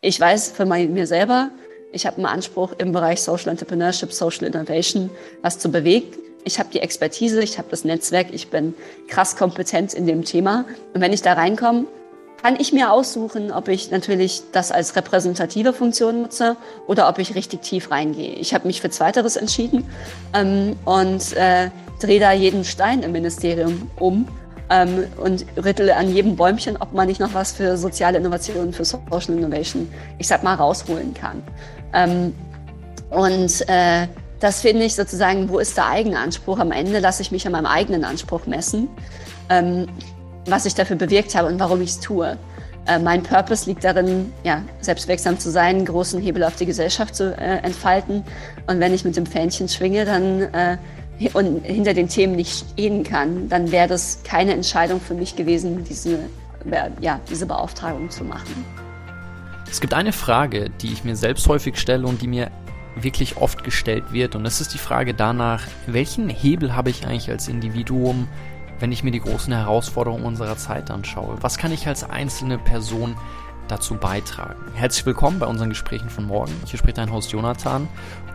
Ich weiß von mir selber, ich habe einen Anspruch im Bereich Social Entrepreneurship, Social Innovation, was zu bewegen. Ich habe die Expertise, ich habe das Netzwerk, ich bin krass kompetent in dem Thema. Und wenn ich da reinkomme, kann ich mir aussuchen, ob ich natürlich das als repräsentative Funktion nutze oder ob ich richtig tief reingehe. Ich habe mich für Zweiteres entschieden ähm, und äh, drehe da jeden Stein im Ministerium um ähm, und rüttle an jedem Bäumchen, ob man nicht noch was für soziale Innovation, für Social Innovation, ich sag mal, rausholen kann. Ähm, und äh, das finde ich sozusagen, wo ist der eigene Anspruch? Am Ende lasse ich mich an meinem eigenen Anspruch messen. Ähm, was ich dafür bewirkt habe und warum ich es tue. Äh, mein Purpose liegt darin, ja, selbstwirksam zu sein, großen Hebel auf die Gesellschaft zu äh, entfalten. Und wenn ich mit dem Fähnchen schwinge, dann äh, und hinter den Themen nicht stehen kann, dann wäre das keine Entscheidung für mich gewesen, diese, ja, diese Beauftragung zu machen. Es gibt eine Frage, die ich mir selbst häufig stelle und die mir wirklich oft gestellt wird. Und das ist die Frage danach, welchen Hebel habe ich eigentlich als Individuum, wenn ich mir die großen Herausforderungen unserer Zeit anschaue? Was kann ich als einzelne Person dazu beitragen? Herzlich willkommen bei unseren Gesprächen von morgen. Hier spricht dein Host Jonathan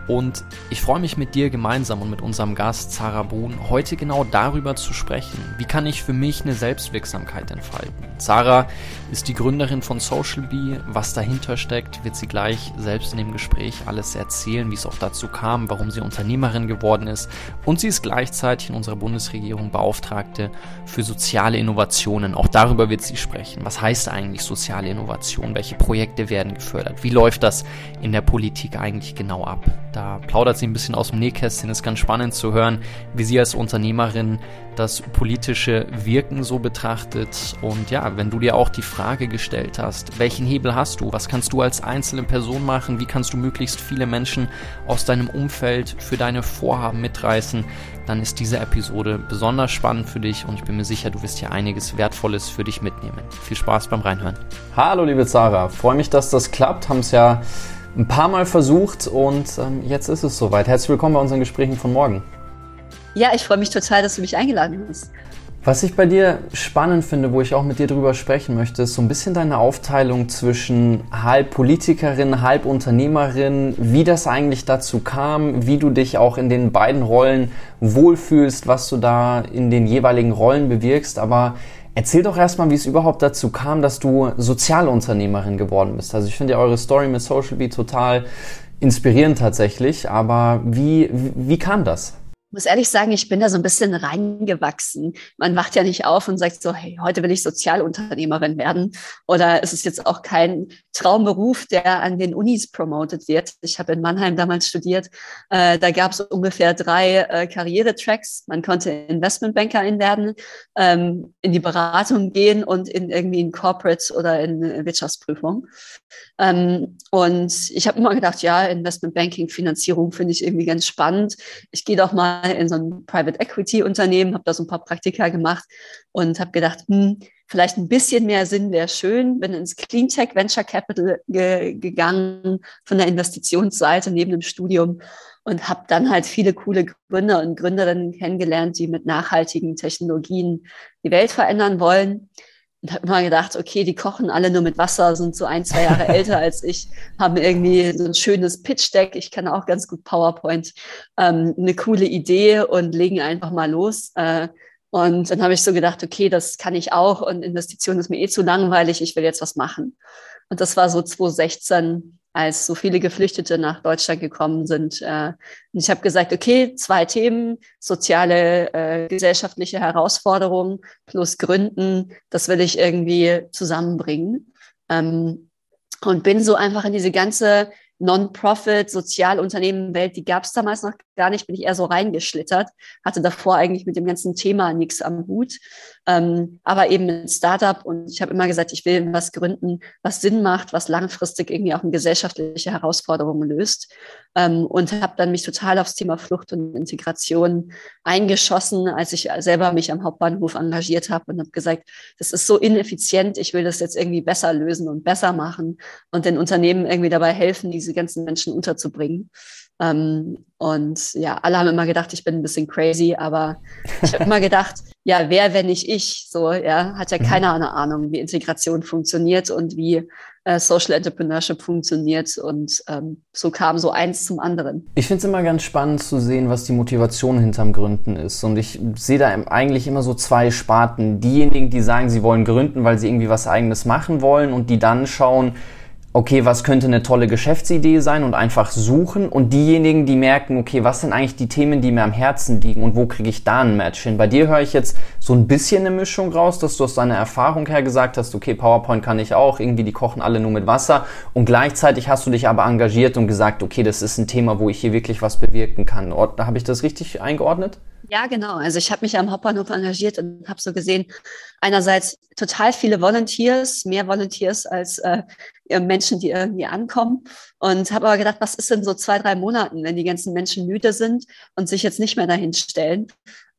und ich freue mich mit dir gemeinsam und mit unserem Gast Sarah Brun heute genau darüber zu sprechen. Wie kann ich für mich eine Selbstwirksamkeit entfalten? Sarah ist die Gründerin von Social Bee. Was dahinter steckt, wird sie gleich selbst in dem Gespräch alles erzählen, wie es auch dazu kam, warum sie Unternehmerin geworden ist. Und sie ist gleichzeitig in unserer Bundesregierung Beauftragte für soziale Innovationen. Auch darüber wird sie sprechen. Was heißt eigentlich soziale Innovation? Welche Projekte werden gefördert? Wie läuft das in der Politik eigentlich genau ab? Da plaudert sie ein bisschen aus dem Nähkästchen. Ist ganz spannend zu hören, wie sie als Unternehmerin das politische Wirken so betrachtet. Und ja, wenn du dir auch die Frage gestellt hast, welchen Hebel hast du? Was kannst du als einzelne Person machen? Wie kannst du möglichst viele Menschen aus deinem Umfeld für deine Vorhaben mitreißen? Dann ist diese Episode besonders spannend für dich und ich bin mir sicher, du wirst hier einiges Wertvolles für dich mitnehmen. Viel Spaß beim Reinhören. Hallo, liebe Sarah. Freue mich, dass das klappt. Haben es ja ein paar Mal versucht und ähm, jetzt ist es soweit. Herzlich willkommen bei unseren Gesprächen von morgen. Ja, ich freue mich total, dass du mich eingeladen hast. Was ich bei dir spannend finde, wo ich auch mit dir drüber sprechen möchte, ist so ein bisschen deine Aufteilung zwischen halb Politikerin, halb Unternehmerin, wie das eigentlich dazu kam, wie du dich auch in den beiden Rollen wohlfühlst, was du da in den jeweiligen Rollen bewirkst. Aber erzähl doch erstmal, wie es überhaupt dazu kam, dass du Sozialunternehmerin geworden bist. Also ich finde ja eure Story mit Social Bee total inspirierend tatsächlich. Aber wie, wie kam das? Muss ehrlich sagen, ich bin da so ein bisschen reingewachsen. Man wacht ja nicht auf und sagt so, hey, heute will ich Sozialunternehmerin werden. Oder es ist jetzt auch kein Traumberuf, der an den Unis promoted wird. Ich habe in Mannheim damals studiert. Äh, da gab es ungefähr drei äh, Karrieretracks. Man konnte Investmentbankerin werden, ähm, in die Beratung gehen und in irgendwie in Corporate oder in Wirtschaftsprüfung. Ähm, und ich habe immer gedacht, ja, Investmentbanking, Finanzierung finde ich irgendwie ganz spannend. Ich gehe doch mal in so ein Private Equity Unternehmen, habe da so ein paar Praktika gemacht und habe gedacht, hm, vielleicht ein bisschen mehr Sinn wäre schön, bin ins Cleantech Venture Capital ge gegangen von der Investitionsseite neben dem Studium und habe dann halt viele coole Gründer und Gründerinnen kennengelernt, die mit nachhaltigen Technologien die Welt verändern wollen und habe immer gedacht, okay, die kochen alle nur mit Wasser, sind so ein, zwei Jahre älter als ich, haben irgendwie so ein schönes Pitch-Deck, ich kann auch ganz gut PowerPoint, ähm, eine coole Idee und legen einfach mal los. Äh, und dann habe ich so gedacht, okay, das kann ich auch und Investition ist mir eh zu langweilig, ich will jetzt was machen. Und das war so 2016, als so viele Geflüchtete nach Deutschland gekommen sind. Äh, und ich habe gesagt, okay, zwei Themen, soziale, äh, gesellschaftliche Herausforderungen plus Gründen, das will ich irgendwie zusammenbringen. Ähm, und bin so einfach in diese ganze Non-Profit, Sozialunternehmen-Welt, die gab es damals noch gar nicht, bin ich eher so reingeschlittert, hatte davor eigentlich mit dem ganzen Thema nichts am Hut, ähm, aber eben mit Startup und ich habe immer gesagt, ich will was gründen, was Sinn macht, was langfristig irgendwie auch eine gesellschaftliche Herausforderungen löst ähm, und habe dann mich total aufs Thema Flucht und Integration eingeschossen, als ich selber mich am Hauptbahnhof engagiert habe und habe gesagt, das ist so ineffizient, ich will das jetzt irgendwie besser lösen und besser machen und den Unternehmen irgendwie dabei helfen, diese ganzen Menschen unterzubringen. Ähm, und ja, alle haben immer gedacht, ich bin ein bisschen crazy, aber ich habe immer gedacht, ja, wer, wenn nicht ich? So, ja, hat ja mhm. keiner eine Ahnung, wie Integration funktioniert und wie äh, Social Entrepreneurship funktioniert. Und ähm, so kam so eins zum anderen. Ich finde es immer ganz spannend zu sehen, was die Motivation hinterm Gründen ist. Und ich sehe da eigentlich immer so zwei Sparten. Diejenigen, die sagen, sie wollen gründen, weil sie irgendwie was eigenes machen wollen und die dann schauen, okay, was könnte eine tolle Geschäftsidee sein und einfach suchen und diejenigen, die merken, okay, was sind eigentlich die Themen, die mir am Herzen liegen und wo kriege ich da ein Match hin? Bei dir höre ich jetzt so ein bisschen eine Mischung raus, dass du aus deiner Erfahrung her gesagt hast, okay, PowerPoint kann ich auch, irgendwie die kochen alle nur mit Wasser und gleichzeitig hast du dich aber engagiert und gesagt, okay, das ist ein Thema, wo ich hier wirklich was bewirken kann. Habe ich das richtig eingeordnet? Ja, genau. Also ich habe mich am Hauptbahnhof engagiert und habe so gesehen, einerseits total viele Volunteers, mehr Volunteers als äh, Menschen, die irgendwie ankommen. Und habe aber gedacht, was ist denn so zwei, drei Monaten, wenn die ganzen Menschen müde sind und sich jetzt nicht mehr dahin stellen?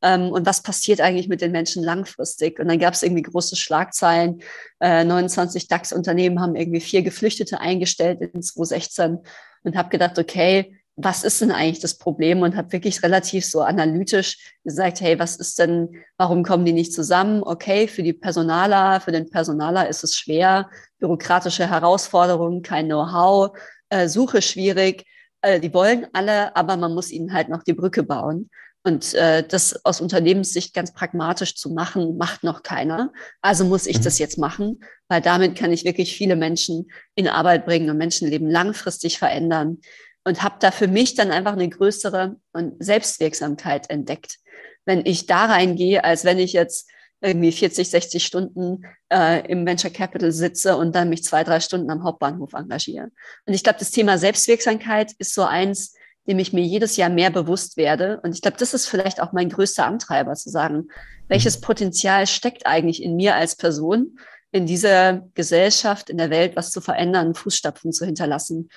Ähm, und was passiert eigentlich mit den Menschen langfristig? Und dann gab es irgendwie große Schlagzeilen. Äh, 29 DAX-Unternehmen haben irgendwie vier Geflüchtete eingestellt in 2016 und habe gedacht, okay, was ist denn eigentlich das Problem und habe wirklich relativ so analytisch gesagt, hey, was ist denn, warum kommen die nicht zusammen? Okay, für die Personaler, für den Personaler ist es schwer, bürokratische Herausforderungen, kein Know-how, äh, Suche schwierig. Äh, die wollen alle, aber man muss ihnen halt noch die Brücke bauen. Und äh, das aus Unternehmenssicht ganz pragmatisch zu machen, macht noch keiner. Also muss ich mhm. das jetzt machen, weil damit kann ich wirklich viele Menschen in Arbeit bringen und Menschenleben langfristig verändern und habe da für mich dann einfach eine größere Selbstwirksamkeit entdeckt. Wenn ich da reingehe, als wenn ich jetzt irgendwie 40, 60 Stunden äh, im Venture Capital sitze und dann mich zwei, drei Stunden am Hauptbahnhof engagiere. Und ich glaube, das Thema Selbstwirksamkeit ist so eins, dem ich mir jedes Jahr mehr bewusst werde. Und ich glaube, das ist vielleicht auch mein größter Antreiber, zu sagen, welches. Potenzial steckt eigentlich in mir als Person, in dieser Gesellschaft, in der Welt was zu verändern, Fußstapfen zu hinterlassen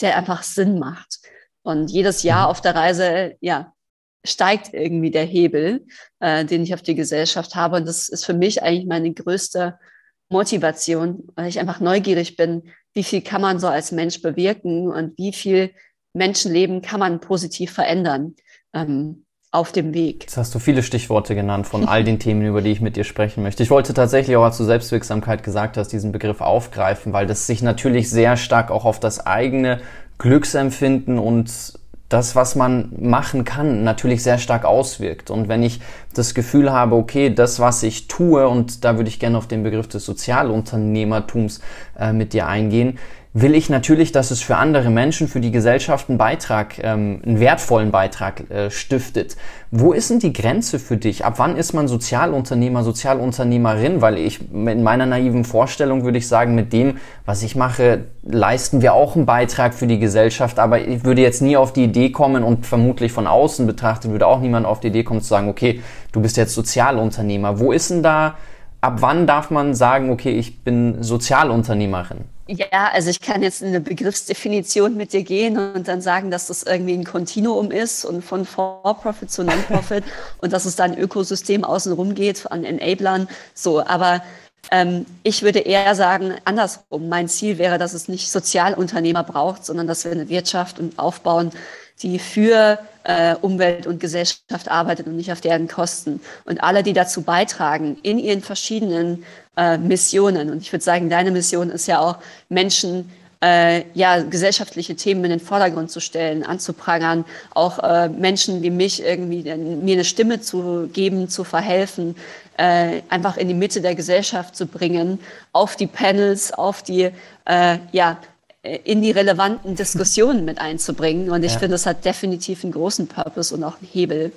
der einfach Sinn macht. Und jedes Jahr mhm. auf der Reise, ja, steigt irgendwie der Hebel, äh, den ich auf die Gesellschaft habe. Und das ist für mich eigentlich meine größte Motivation, weil ich einfach neugierig bin, wie viel kann man so als Mensch bewirken und wie viel Menschenleben kann man positiv verändern. Ähm, auf dem Weg. Jetzt hast du viele Stichworte genannt von all den Themen, über die ich mit dir sprechen möchte. Ich wollte tatsächlich auch, als du Selbstwirksamkeit gesagt hast, diesen Begriff aufgreifen, weil das sich natürlich sehr stark auch auf das eigene Glücksempfinden und das, was man machen kann, natürlich sehr stark auswirkt. Und wenn ich das Gefühl habe, okay, das, was ich tue, und da würde ich gerne auf den Begriff des Sozialunternehmertums äh, mit dir eingehen, will ich natürlich, dass es für andere Menschen, für die Gesellschaft einen Beitrag, ähm, einen wertvollen Beitrag äh, stiftet. Wo ist denn die Grenze für dich? Ab wann ist man Sozialunternehmer, Sozialunternehmerin? Weil ich in meiner naiven Vorstellung würde ich sagen, mit dem, was ich mache, leisten wir auch einen Beitrag für die Gesellschaft. Aber ich würde jetzt nie auf die Idee kommen und vermutlich von außen betrachtet würde auch niemand auf die Idee kommen zu sagen, okay, du bist jetzt Sozialunternehmer. Wo ist denn da, ab wann darf man sagen, okay, ich bin Sozialunternehmerin? Ja, also ich kann jetzt in eine Begriffsdefinition mit dir gehen und dann sagen, dass das irgendwie ein Kontinuum ist und von For-Profit zu Non-Profit und dass es da ein Ökosystem außenrum geht an Enablern. So, aber ähm, ich würde eher sagen, andersrum. Mein Ziel wäre, dass es nicht Sozialunternehmer braucht, sondern dass wir eine Wirtschaft und aufbauen, die für äh, Umwelt und Gesellschaft arbeitet und nicht auf deren Kosten. Und alle, die dazu beitragen, in ihren verschiedenen äh, Missionen, und ich würde sagen, deine Mission ist ja auch, Menschen äh, ja, gesellschaftliche Themen in den Vordergrund zu stellen, anzuprangern, auch äh, Menschen wie mich irgendwie mir eine Stimme zu geben, zu verhelfen, äh, einfach in die Mitte der Gesellschaft zu bringen, auf die Panels, auf die äh, ja, äh, in die relevanten Diskussionen mit einzubringen. Und ich ja. finde, das hat definitiv einen großen Purpose und auch einen Hebel.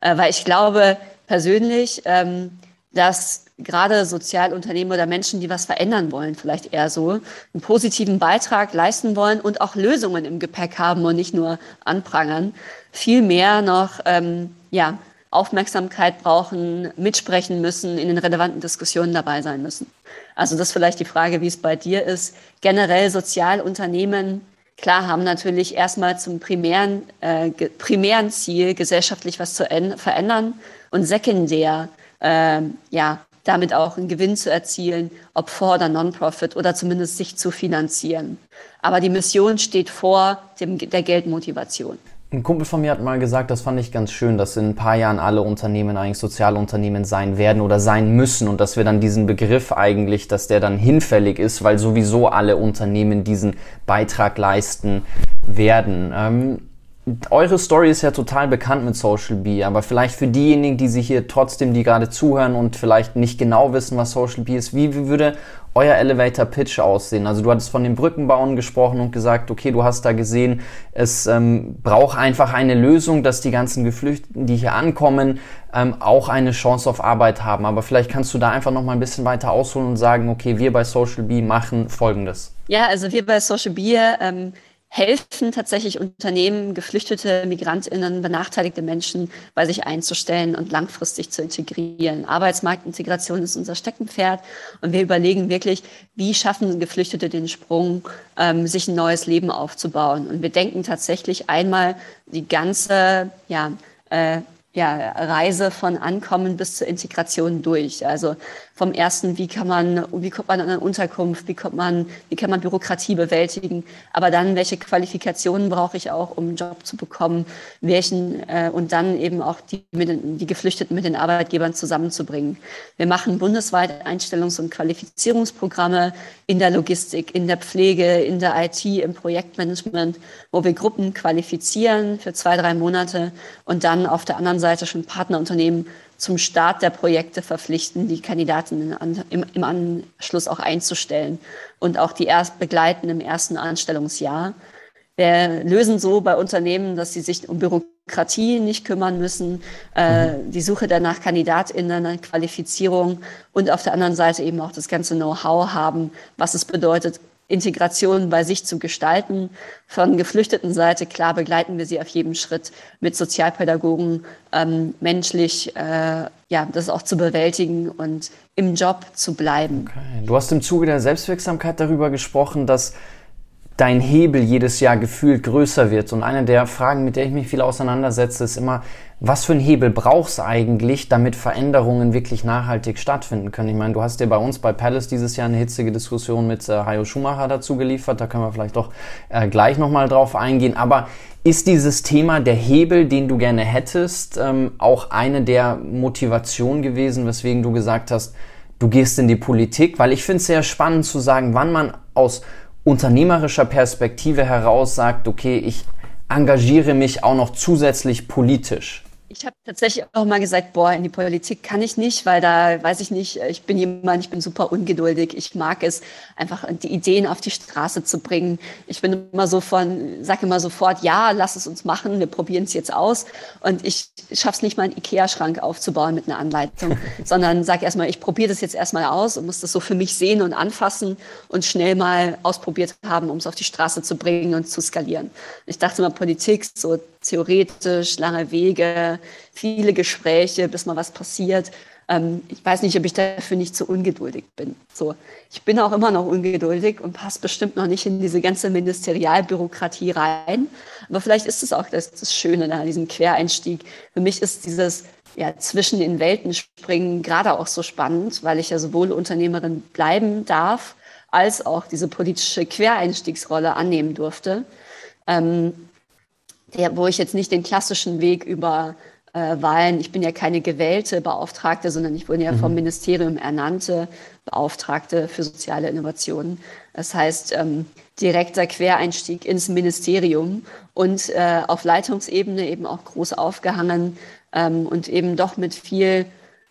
Äh, weil ich glaube persönlich, ähm, dass gerade Sozialunternehmen oder Menschen, die was verändern wollen, vielleicht eher so, einen positiven Beitrag leisten wollen und auch Lösungen im Gepäck haben und nicht nur anprangern, viel mehr noch ähm, ja, Aufmerksamkeit brauchen, mitsprechen müssen, in den relevanten Diskussionen dabei sein müssen. Also das ist vielleicht die Frage, wie es bei dir ist. Generell Sozialunternehmen, klar, haben natürlich erstmal zum primären, äh, primären Ziel, gesellschaftlich was zu verändern und sekundär, äh, ja, damit auch einen Gewinn zu erzielen, ob for oder non-profit oder zumindest sich zu finanzieren. Aber die Mission steht vor dem, der Geldmotivation. Ein Kumpel von mir hat mal gesagt, das fand ich ganz schön, dass in ein paar Jahren alle Unternehmen eigentlich Sozialunternehmen sein werden oder sein müssen und dass wir dann diesen Begriff eigentlich, dass der dann hinfällig ist, weil sowieso alle Unternehmen diesen Beitrag leisten werden. Ähm, eure Story ist ja total bekannt mit Social Bee, aber vielleicht für diejenigen, die sich hier trotzdem, die gerade zuhören und vielleicht nicht genau wissen, was Social Bee ist, wie würde euer Elevator Pitch aussehen? Also du hattest von den Brückenbauen gesprochen und gesagt, okay, du hast da gesehen, es ähm, braucht einfach eine Lösung, dass die ganzen Geflüchteten, die hier ankommen, ähm, auch eine Chance auf Arbeit haben. Aber vielleicht kannst du da einfach noch mal ein bisschen weiter ausholen und sagen, okay, wir bei Social Bee machen Folgendes. Ja, also wir bei Social Bee ähm helfen tatsächlich Unternehmen, geflüchtete Migrantinnen, benachteiligte Menschen bei sich einzustellen und langfristig zu integrieren. Arbeitsmarktintegration ist unser Steckenpferd und wir überlegen wirklich, wie schaffen Geflüchtete den Sprung, ähm, sich ein neues Leben aufzubauen. Und wir denken tatsächlich einmal die ganze ja, äh, ja, Reise von Ankommen bis zur Integration durch. Also vom ersten, wie kann man, wie kommt man an eine Unterkunft, wie kommt man, wie kann man Bürokratie bewältigen, aber dann, welche Qualifikationen brauche ich auch, um einen Job zu bekommen, welchen, äh, und dann eben auch die, den, die Geflüchteten mit den Arbeitgebern zusammenzubringen. Wir machen bundesweit Einstellungs- und Qualifizierungsprogramme in der Logistik, in der Pflege, in der IT, im Projektmanagement, wo wir Gruppen qualifizieren für zwei, drei Monate und dann auf der anderen Seite schon Partnerunternehmen zum Start der Projekte verpflichten, die Kandidaten im, im Anschluss auch einzustellen und auch die erst begleiten im ersten Anstellungsjahr. Wir lösen so bei Unternehmen, dass sie sich um Bürokratie nicht kümmern müssen, äh, mhm. die Suche danach KandidatInnen, Qualifizierung und auf der anderen Seite eben auch das ganze Know-how haben, was es bedeutet, Integration bei sich zu gestalten. Von geflüchteten Seite, klar, begleiten wir sie auf jedem Schritt mit Sozialpädagogen, ähm, menschlich, äh, ja, das auch zu bewältigen und im Job zu bleiben. Okay. Du hast im Zuge der Selbstwirksamkeit darüber gesprochen, dass dein Hebel jedes Jahr gefühlt größer wird. Und eine der Fragen, mit der ich mich viel auseinandersetze, ist immer, was für ein Hebel brauchst du eigentlich, damit Veränderungen wirklich nachhaltig stattfinden können? Ich meine, du hast dir bei uns bei Palace dieses Jahr eine hitzige Diskussion mit äh, Hayo Schumacher dazu geliefert, da können wir vielleicht doch äh, gleich nochmal drauf eingehen. Aber ist dieses Thema der Hebel, den du gerne hättest, ähm, auch eine der Motivationen gewesen, weswegen du gesagt hast, du gehst in die Politik? Weil ich finde es sehr spannend zu sagen, wann man aus unternehmerischer Perspektive heraus sagt, okay, ich engagiere mich auch noch zusätzlich politisch. Ich habe tatsächlich auch mal gesagt, boah, in die Politik kann ich nicht, weil da weiß ich nicht, ich bin jemand, ich bin super ungeduldig. Ich mag es, einfach die Ideen auf die Straße zu bringen. Ich bin immer so von, sage immer sofort, ja, lass es uns machen, wir probieren es jetzt aus. Und ich schaffe es nicht mal, einen Ikea-Schrank aufzubauen mit einer Anleitung, sondern sage erstmal, ich probiere das jetzt erstmal aus und muss das so für mich sehen und anfassen und schnell mal ausprobiert haben, um es auf die Straße zu bringen und zu skalieren. Ich dachte immer, Politik, so theoretisch, lange Wege, viele Gespräche, bis mal was passiert. Ähm, ich weiß nicht, ob ich dafür nicht so ungeduldig bin. So, ich bin auch immer noch ungeduldig und passe bestimmt noch nicht in diese ganze Ministerialbürokratie rein. Aber vielleicht ist es auch das, das Schöne an diesem Quereinstieg. Für mich ist dieses ja, zwischen den Welten springen gerade auch so spannend, weil ich ja sowohl Unternehmerin bleiben darf, als auch diese politische Quereinstiegsrolle annehmen durfte. Ähm, der, wo ich jetzt nicht den klassischen Weg über äh, Wahlen, ich bin ja keine gewählte Beauftragte, sondern ich wurde ja mhm. vom Ministerium ernannte Beauftragte für soziale Innovationen. Das heißt, ähm, direkter Quereinstieg ins Ministerium und äh, auf Leitungsebene eben auch groß aufgehangen ähm, und eben doch mit viel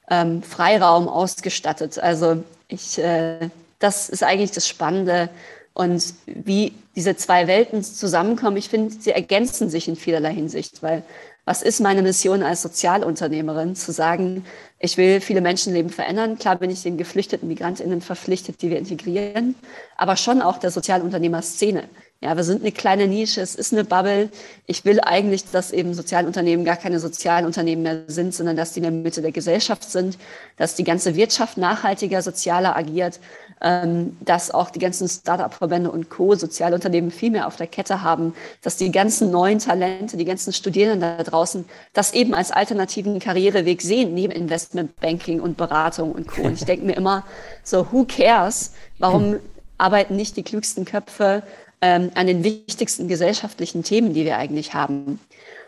ähm, Freiraum ausgestattet. Also ich, äh, das ist eigentlich das Spannende, und wie diese zwei Welten zusammenkommen, ich finde, sie ergänzen sich in vielerlei Hinsicht, weil was ist meine Mission als Sozialunternehmerin? Zu sagen, ich will viele Menschenleben verändern. Klar bin ich den geflüchteten MigrantInnen verpflichtet, die wir integrieren, aber schon auch der Sozialunternehmerszene. Ja, wir sind eine kleine Nische, es ist eine Bubble. Ich will eigentlich, dass eben Sozialunternehmen gar keine Sozialunternehmen mehr sind, sondern dass die in der Mitte der Gesellschaft sind, dass die ganze Wirtschaft nachhaltiger, sozialer agiert, ähm, dass auch die ganzen Start-up-Verbände und Co. Sozialunternehmen viel mehr auf der Kette haben, dass die ganzen neuen Talente, die ganzen Studierenden da draußen das eben als alternativen Karriereweg sehen, neben Investmentbanking und Beratung und Co. Und ich denke mir immer so, who cares? Warum arbeiten nicht die klügsten Köpfe ähm, an den wichtigsten gesellschaftlichen Themen, die wir eigentlich haben.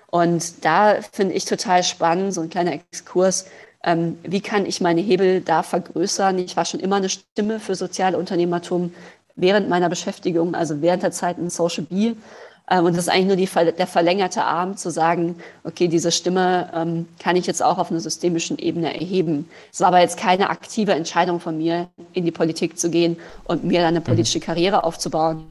Und da finde ich total spannend, so ein kleiner Exkurs, ähm, wie kann ich meine Hebel da vergrößern? Ich war schon immer eine Stimme für Sozialunternehmertum während meiner Beschäftigung, also während der Zeit in Social B. Ähm, und das ist eigentlich nur die, der verlängerte Arm zu sagen, okay, diese Stimme ähm, kann ich jetzt auch auf einer systemischen Ebene erheben. Es war aber jetzt keine aktive Entscheidung von mir, in die Politik zu gehen und mir dann eine mhm. politische Karriere aufzubauen.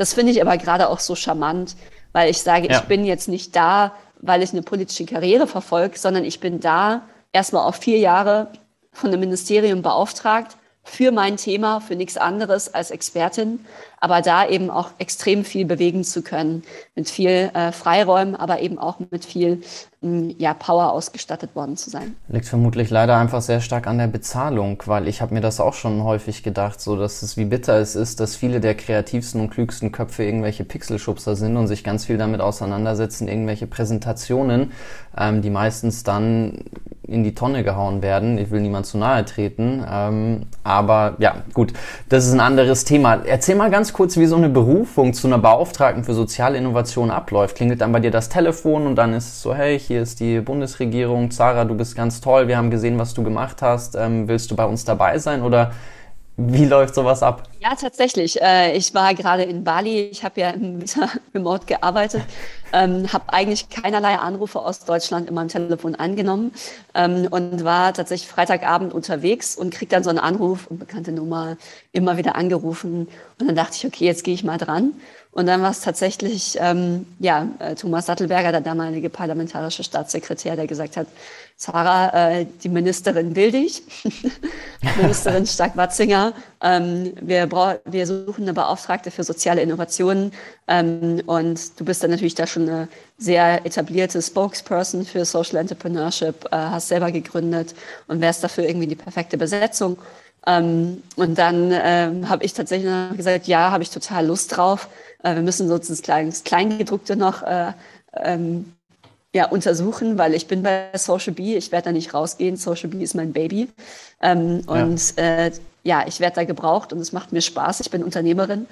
Das finde ich aber gerade auch so charmant, weil ich sage, ja. ich bin jetzt nicht da, weil ich eine politische Karriere verfolge, sondern ich bin da erstmal auf vier Jahre von dem Ministerium beauftragt für mein Thema, für nichts anderes als Expertin, aber da eben auch extrem viel bewegen zu können, mit viel äh, Freiräumen, aber eben auch mit viel hm, ja, Power ausgestattet worden zu sein. Liegt vermutlich leider einfach sehr stark an der Bezahlung, weil ich habe mir das auch schon häufig gedacht, so dass es wie bitter es ist, dass viele der kreativsten und klügsten Köpfe irgendwelche Pixelschubser sind und sich ganz viel damit auseinandersetzen, irgendwelche Präsentationen, ähm, die meistens dann in die Tonne gehauen werden. Ich will niemand zu nahe treten. Ähm, aber ja, gut, das ist ein anderes Thema. Erzähl mal ganz kurz, wie so eine Berufung zu einer Beauftragten für soziale Innovation abläuft. Klingelt dann bei dir das Telefon und dann ist es so, hey, hier ist die Bundesregierung, Zara, du bist ganz toll, wir haben gesehen, was du gemacht hast. Ähm, willst du bei uns dabei sein oder wie läuft sowas ab? Ja, tatsächlich. Äh, ich war gerade in Bali. Ich habe ja im Remote gearbeitet, ähm, habe eigentlich keinerlei Anrufe aus Deutschland in meinem Telefon angenommen ähm, und war tatsächlich Freitagabend unterwegs und krieg dann so einen Anruf und bekannte Nummer immer wieder angerufen. Und dann dachte ich, okay, jetzt gehe ich mal dran. Und dann war es tatsächlich ähm, ja, äh, Thomas Sattelberger, der damalige parlamentarische Staatssekretär, der gesagt hat, Sarah, äh, die Ministerin will dich, Ministerin Stark-Watzinger. Ähm, wir, wir suchen eine Beauftragte für soziale Innovationen ähm, und du bist dann natürlich da schon eine sehr etablierte Spokesperson für Social Entrepreneurship, äh, hast selber gegründet und wärst dafür irgendwie die perfekte Besetzung. Ähm, und dann ähm, habe ich tatsächlich gesagt, ja, habe ich total Lust drauf. Äh, wir müssen sozusagen das Kleingedruckte noch äh, ähm, ja, untersuchen, weil ich bin bei Social B, ich werde da nicht rausgehen. Social B ist mein Baby. Ähm, ja. Und äh, ja, ich werde da gebraucht und es macht mir Spaß. Ich bin Unternehmerin.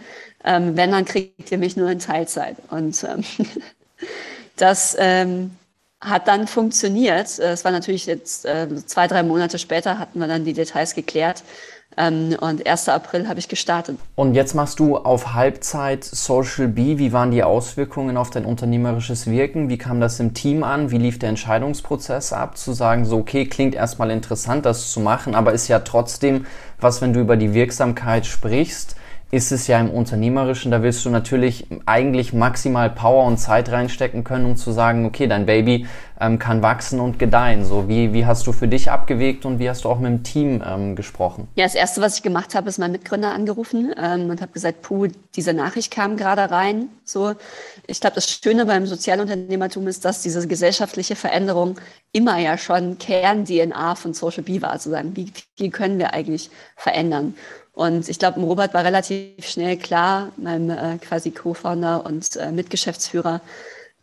Ähm, wenn, dann kriegt ihr mich nur in Teilzeit. Und ähm, das ähm, hat dann funktioniert. Es war natürlich jetzt äh, zwei, drei Monate später hatten wir dann die Details geklärt. Ähm, und 1. April habe ich gestartet. Und jetzt machst du auf Halbzeit Social B. Wie waren die Auswirkungen auf dein unternehmerisches Wirken? Wie kam das im Team an? Wie lief der Entscheidungsprozess ab? Zu sagen, so, okay, klingt erstmal interessant, das zu machen, aber ist ja trotzdem was, wenn du über die Wirksamkeit sprichst, ist es ja im Unternehmerischen, da willst du natürlich eigentlich maximal Power und Zeit reinstecken können, um zu sagen, okay, dein Baby ähm, kann wachsen und gedeihen. So, wie, wie hast du für dich abgewegt und wie hast du auch mit dem Team ähm, gesprochen? Ja, das Erste, was ich gemacht habe, ist meinen Mitgründer angerufen ähm, und habe gesagt, puh, diese Nachricht kam gerade rein. So, ich glaube, das Schöne beim Sozialunternehmertum ist, dass diese gesellschaftliche Veränderung immer ja schon Kern-DNA von Social B war, zu sagen, wie viel können wir eigentlich verändern? Und ich glaube, Robert war relativ schnell klar, meinem äh, quasi Co-Founder und äh, Mitgeschäftsführer,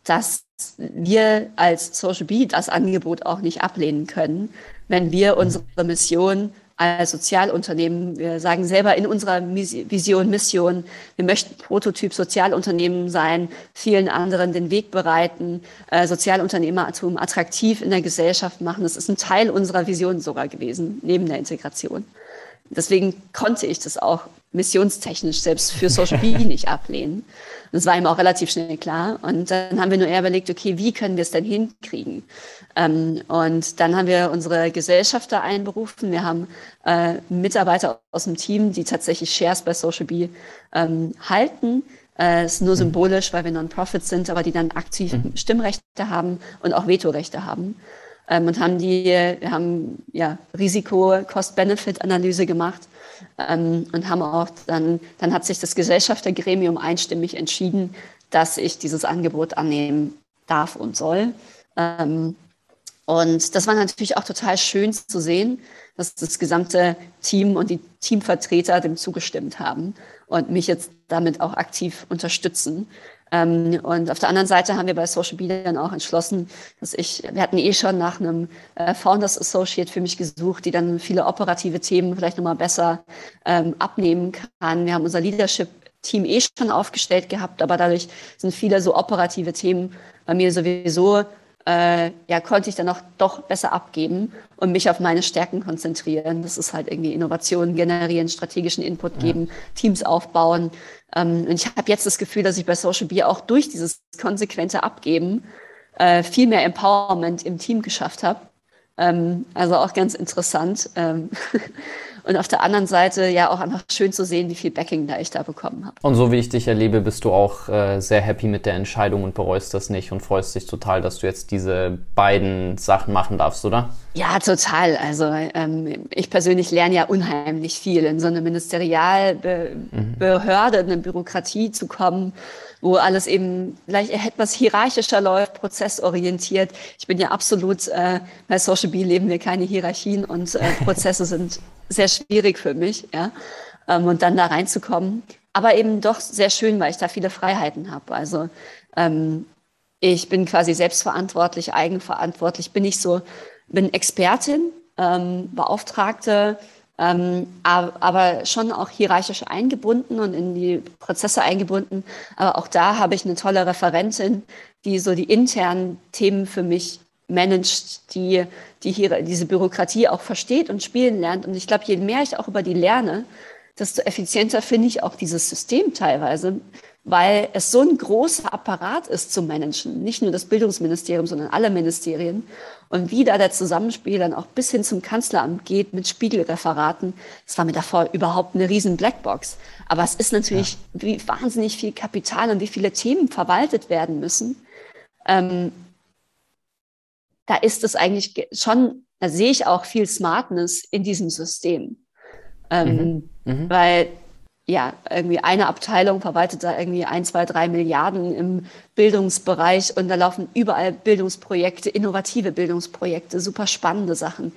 dass wir als Social B das Angebot auch nicht ablehnen können, wenn wir unsere Mission als Sozialunternehmen, wir sagen selber in unserer Vision, Mission, wir möchten Prototyp Sozialunternehmen sein, vielen anderen den Weg bereiten, äh, Sozialunternehmertum attraktiv in der Gesellschaft machen. Das ist ein Teil unserer Vision sogar gewesen, neben der Integration. Deswegen konnte ich das auch missionstechnisch selbst für Social Media nicht ablehnen. Das war ihm auch relativ schnell klar. Und dann haben wir nur eher überlegt, okay, wie können wir es denn hinkriegen? Ähm, und dann haben wir unsere Gesellschafter einberufen. Wir haben äh, Mitarbeiter aus dem Team, die tatsächlich Shares bei Social Bee ähm, halten. Äh, ist nur mhm. symbolisch, weil wir Non-Profit sind, aber die dann aktiv mhm. Stimmrechte haben und auch Vetorechte haben ähm, und haben die, wir haben ja Risiko-Cost-Benefit-Analyse gemacht ähm, und haben auch dann, dann hat sich das Gesellschaftergremium einstimmig entschieden, dass ich dieses Angebot annehmen darf und soll. Ähm, und das war natürlich auch total schön zu sehen, dass das gesamte Team und die Teamvertreter dem zugestimmt haben und mich jetzt damit auch aktiv unterstützen. Ähm, und auf der anderen Seite haben wir bei Social Media dann auch entschlossen, dass ich, wir hatten eh schon nach einem äh, Founders Associate für mich gesucht, die dann viele operative Themen vielleicht nochmal besser ähm, abnehmen kann. Wir haben unser Leadership Team eh schon aufgestellt gehabt, aber dadurch sind viele so operative Themen bei mir sowieso, äh, ja, konnte ich dann auch doch besser abgeben und mich auf meine Stärken konzentrieren. Das ist halt irgendwie Innovationen generieren, strategischen Input geben, ja. Teams aufbauen. Ähm, und ich habe jetzt das Gefühl, dass ich bei Social Beer auch durch dieses konsequente Abgeben äh, viel mehr Empowerment im Team geschafft habe. Ähm, also auch ganz interessant. Ähm, Und auf der anderen Seite ja auch einfach schön zu sehen, wie viel Backing da ich da bekommen habe. Und so wie ich dich erlebe, bist du auch äh, sehr happy mit der Entscheidung und bereust das nicht und freust dich total, dass du jetzt diese beiden Sachen machen darfst, oder? Ja, total. Also ähm, ich persönlich lerne ja unheimlich viel in so eine Ministerialbehörde, mhm. eine Bürokratie zu kommen wo alles eben vielleicht etwas hierarchischer läuft, prozessorientiert. Ich bin ja absolut, äh, bei Social Bee leben wir keine Hierarchien und äh, Prozesse sind sehr schwierig für mich, ja. Ähm, und dann da reinzukommen. Aber eben doch sehr schön, weil ich da viele Freiheiten habe. Also ähm, ich bin quasi selbstverantwortlich, eigenverantwortlich, bin ich so, bin Expertin, ähm, Beauftragte, ähm, aber schon auch hierarchisch eingebunden und in die Prozesse eingebunden. Aber auch da habe ich eine tolle Referentin, die so die internen Themen für mich managt, die, die hier diese Bürokratie auch versteht und spielen lernt. Und ich glaube, je mehr ich auch über die lerne, desto effizienter finde ich auch dieses System teilweise, weil es so ein großer Apparat ist zu managen. Nicht nur das Bildungsministerium, sondern alle Ministerien. Und wie da der Zusammenspiel dann auch bis hin zum Kanzleramt geht mit Spiegelreferaten, das war mir davor überhaupt eine riesen Blackbox. Aber es ist natürlich, ja. wie wahnsinnig viel Kapital und wie viele Themen verwaltet werden müssen. Ähm, da ist es eigentlich schon, da sehe ich auch viel Smartness in diesem System. Ähm, mhm. Mhm. Weil ja, irgendwie eine Abteilung verwaltet da irgendwie ein, zwei, drei Milliarden im Bildungsbereich und da laufen überall Bildungsprojekte, innovative Bildungsprojekte, super spannende Sachen.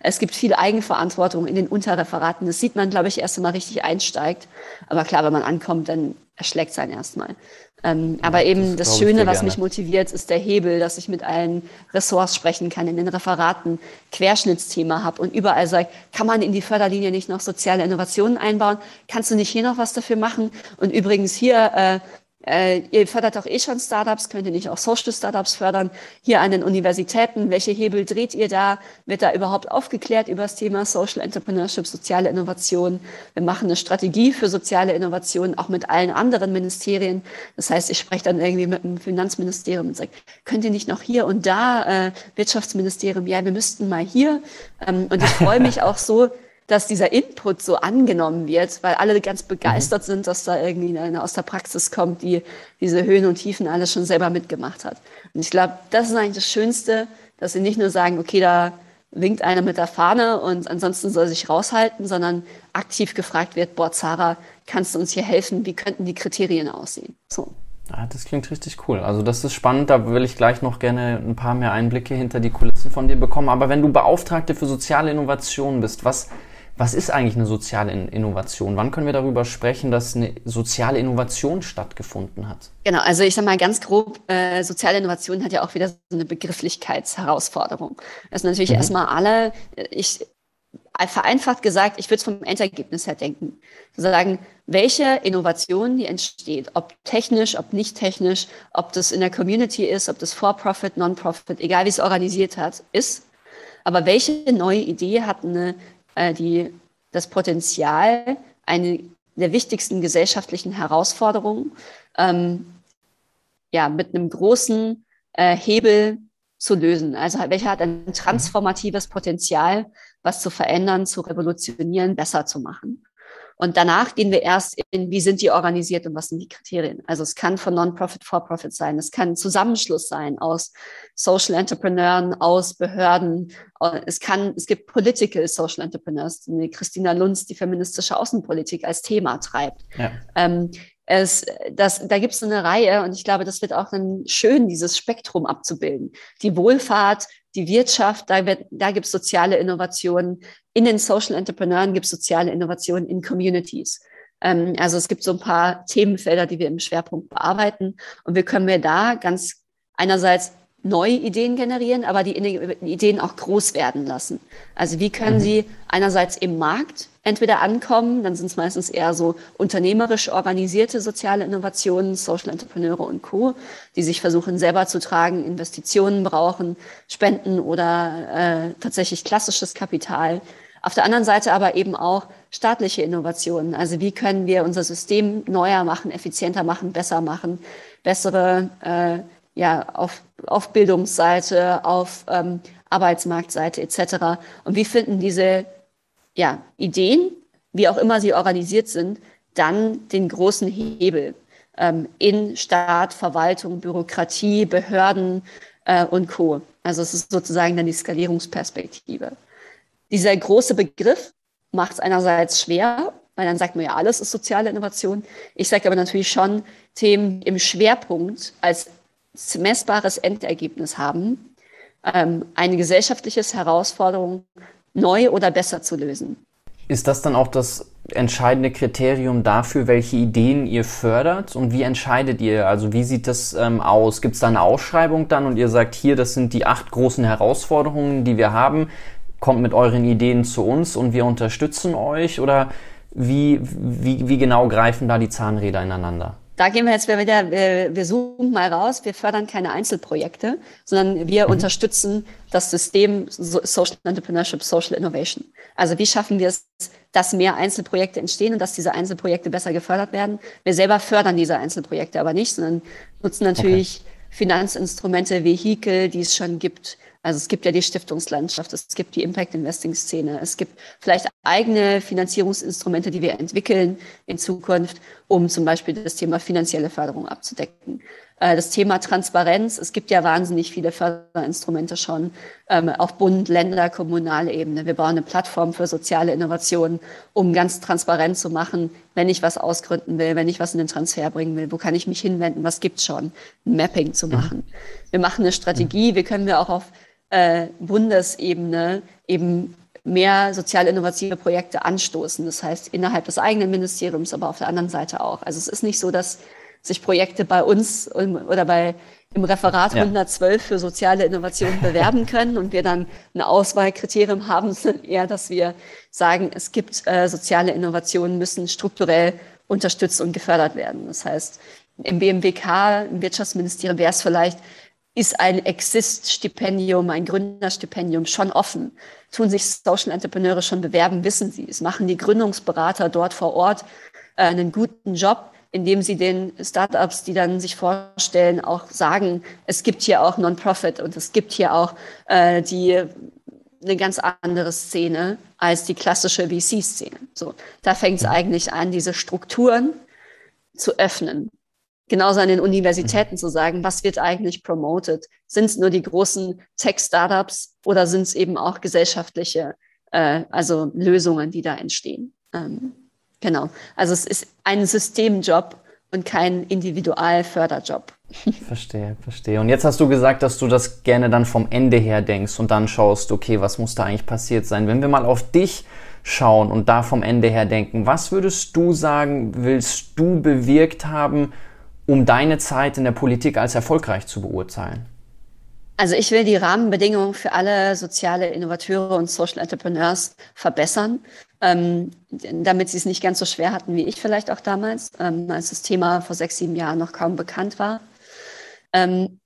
Es gibt viel Eigenverantwortung in den Unterreferaten. Das sieht man, glaube ich, erst einmal richtig einsteigt. Aber klar, wenn man ankommt, dann erschlägt es einen erstmal. Ähm, ja, aber eben das, das Schöne, was mich motiviert, ist der Hebel, dass ich mit allen Ressorts sprechen kann, in den Referaten Querschnittsthema habe und überall sage, kann man in die Förderlinie nicht noch soziale Innovationen einbauen? Kannst du nicht hier noch was dafür machen? Und übrigens hier äh, äh, ihr fördert auch eh schon Startups, könnt ihr nicht auch Social Startups fördern? Hier an den Universitäten, welche Hebel dreht ihr da? Wird da überhaupt aufgeklärt über das Thema Social Entrepreneurship, soziale Innovation? Wir machen eine Strategie für soziale Innovation, auch mit allen anderen Ministerien. Das heißt, ich spreche dann irgendwie mit dem Finanzministerium und sage, könnt ihr nicht noch hier und da, äh, Wirtschaftsministerium, ja, wir müssten mal hier. Ähm, und ich freue mich auch so, dass dieser Input so angenommen wird, weil alle ganz begeistert mhm. sind, dass da irgendwie eine aus der Praxis kommt, die diese Höhen und Tiefen alles schon selber mitgemacht hat. Und ich glaube, das ist eigentlich das Schönste, dass sie nicht nur sagen, okay, da winkt einer mit der Fahne und ansonsten soll sich raushalten, sondern aktiv gefragt wird, boah, Zara, kannst du uns hier helfen? Wie könnten die Kriterien aussehen? So. Ja, das klingt richtig cool. Also das ist spannend. Da will ich gleich noch gerne ein paar mehr Einblicke hinter die Kulissen von dir bekommen. Aber wenn du Beauftragte für soziale Innovation bist, was was ist eigentlich eine soziale Innovation? Wann können wir darüber sprechen, dass eine soziale Innovation stattgefunden hat? Genau, also ich sage mal ganz grob, äh, soziale Innovation hat ja auch wieder so eine Begrifflichkeitsherausforderung. Das sind natürlich mhm. erstmal alle, ich vereinfacht gesagt, ich würde es vom Endergebnis her denken. Zu sagen, welche Innovation die entsteht, ob technisch, ob nicht technisch, ob das in der Community ist, ob das For-Profit, Non-Profit, egal wie es organisiert hat, ist. Aber welche neue Idee hat eine äh, die, das Potenzial, eine der wichtigsten gesellschaftlichen Herausforderungen ähm, ja, mit einem großen äh, Hebel zu lösen. Also welcher hat ein transformatives Potenzial, was zu verändern, zu revolutionieren, besser zu machen. Und danach gehen wir erst in, wie sind die organisiert und was sind die Kriterien. Also es kann von Non-Profit, For-Profit sein, es kann ein Zusammenschluss sein aus Social Entrepreneuren, aus Behörden. Es kann, es gibt Political Social Entrepreneurs, die Christina Lunz, die feministische Außenpolitik als Thema treibt. Ja. Ähm, es, das, da gibt es eine Reihe und ich glaube, das wird auch dann schön, dieses Spektrum abzubilden. Die Wohlfahrt, die Wirtschaft, da, wird, da gibt es soziale Innovationen. In den Social Entrepreneuren gibt es soziale Innovationen in Communities. Ähm, also es gibt so ein paar Themenfelder, die wir im Schwerpunkt bearbeiten. Und wie können wir da ganz einerseits neue Ideen generieren, aber die Ideen auch groß werden lassen. Also wie können mhm. sie einerseits im Markt entweder ankommen, dann sind es meistens eher so unternehmerisch organisierte soziale Innovationen, Social Entrepreneure und Co., die sich versuchen selber zu tragen, Investitionen brauchen, Spenden oder äh, tatsächlich klassisches Kapital. Auf der anderen Seite aber eben auch staatliche Innovationen. Also wie können wir unser System neuer machen, effizienter machen, besser machen, bessere äh, ja, auf, auf Bildungsseite, auf ähm, Arbeitsmarktseite etc. Und wie finden diese ja, Ideen, wie auch immer sie organisiert sind, dann den großen Hebel ähm, in Staat, Verwaltung, Bürokratie, Behörden äh, und Co. Also es ist sozusagen dann die Skalierungsperspektive. Dieser große Begriff macht es einerseits schwer, weil dann sagt man ja, alles ist soziale Innovation. Ich sage aber natürlich schon Themen im Schwerpunkt als messbares Endergebnis haben, ähm, eine gesellschaftliche Herausforderung neu oder besser zu lösen. Ist das dann auch das entscheidende Kriterium dafür, welche Ideen ihr fördert und wie entscheidet ihr? Also wie sieht das ähm, aus? Gibt es da eine Ausschreibung dann und ihr sagt hier, das sind die acht großen Herausforderungen, die wir haben, kommt mit euren Ideen zu uns und wir unterstützen euch oder wie, wie, wie genau greifen da die Zahnräder ineinander? Da gehen wir jetzt wieder, wir, wir zoomen mal raus, wir fördern keine Einzelprojekte, sondern wir mhm. unterstützen das System Social Entrepreneurship, Social Innovation. Also wie schaffen wir es, dass mehr Einzelprojekte entstehen und dass diese Einzelprojekte besser gefördert werden? Wir selber fördern diese Einzelprojekte aber nicht, sondern nutzen natürlich okay. Finanzinstrumente, Vehikel, die es schon gibt, also es gibt ja die Stiftungslandschaft, es gibt die Impact Investing Szene, es gibt vielleicht eigene Finanzierungsinstrumente, die wir entwickeln in Zukunft, um zum Beispiel das Thema finanzielle Förderung abzudecken. Äh, das Thema Transparenz, es gibt ja wahnsinnig viele Förderinstrumente schon ähm, auf Bund, Länder, kommunale Ebene. Wir bauen eine Plattform für soziale Innovationen, um ganz transparent zu machen, wenn ich was ausgründen will, wenn ich was in den Transfer bringen will, wo kann ich mich hinwenden, was gibt's schon, ein Mapping zu machen. Wir machen eine Strategie, wie können wir auch auf äh, Bundesebene eben mehr sozial innovative Projekte anstoßen. Das heißt, innerhalb des eigenen Ministeriums, aber auf der anderen Seite auch. Also es ist nicht so, dass sich Projekte bei uns oder bei im Referat ja. 112 für soziale Innovation bewerben können und wir dann ein Auswahlkriterium haben, eher, dass wir sagen, es gibt äh, soziale Innovationen, müssen strukturell unterstützt und gefördert werden. Das heißt, im BMWK, im Wirtschaftsministerium wäre es vielleicht ist ein Exist-Stipendium, ein Gründerstipendium schon offen. Tun sich Social Entrepreneure schon bewerben, wissen sie. Es machen die Gründungsberater dort vor Ort äh, einen guten Job, indem sie den Startups, die dann sich vorstellen, auch sagen, es gibt hier auch Non-Profit und es gibt hier auch äh, die eine ganz andere Szene als die klassische VC-Szene. So, da fängt es eigentlich an, diese Strukturen zu öffnen genauso an den Universitäten mhm. zu sagen, was wird eigentlich promoted? Sind es nur die großen Tech-Startups oder sind es eben auch gesellschaftliche, äh, also Lösungen, die da entstehen? Ähm, genau. Also es ist ein Systemjob und kein Individualförderjob. Verstehe, verstehe. Und jetzt hast du gesagt, dass du das gerne dann vom Ende her denkst und dann schaust, okay, was muss da eigentlich passiert sein? Wenn wir mal auf dich schauen und da vom Ende her denken, was würdest du sagen, willst du bewirkt haben, um deine Zeit in der Politik als erfolgreich zu beurteilen? Also ich will die Rahmenbedingungen für alle soziale Innovateure und Social Entrepreneurs verbessern, ähm, damit sie es nicht ganz so schwer hatten wie ich vielleicht auch damals, ähm, als das Thema vor sechs, sieben Jahren noch kaum bekannt war. Ähm,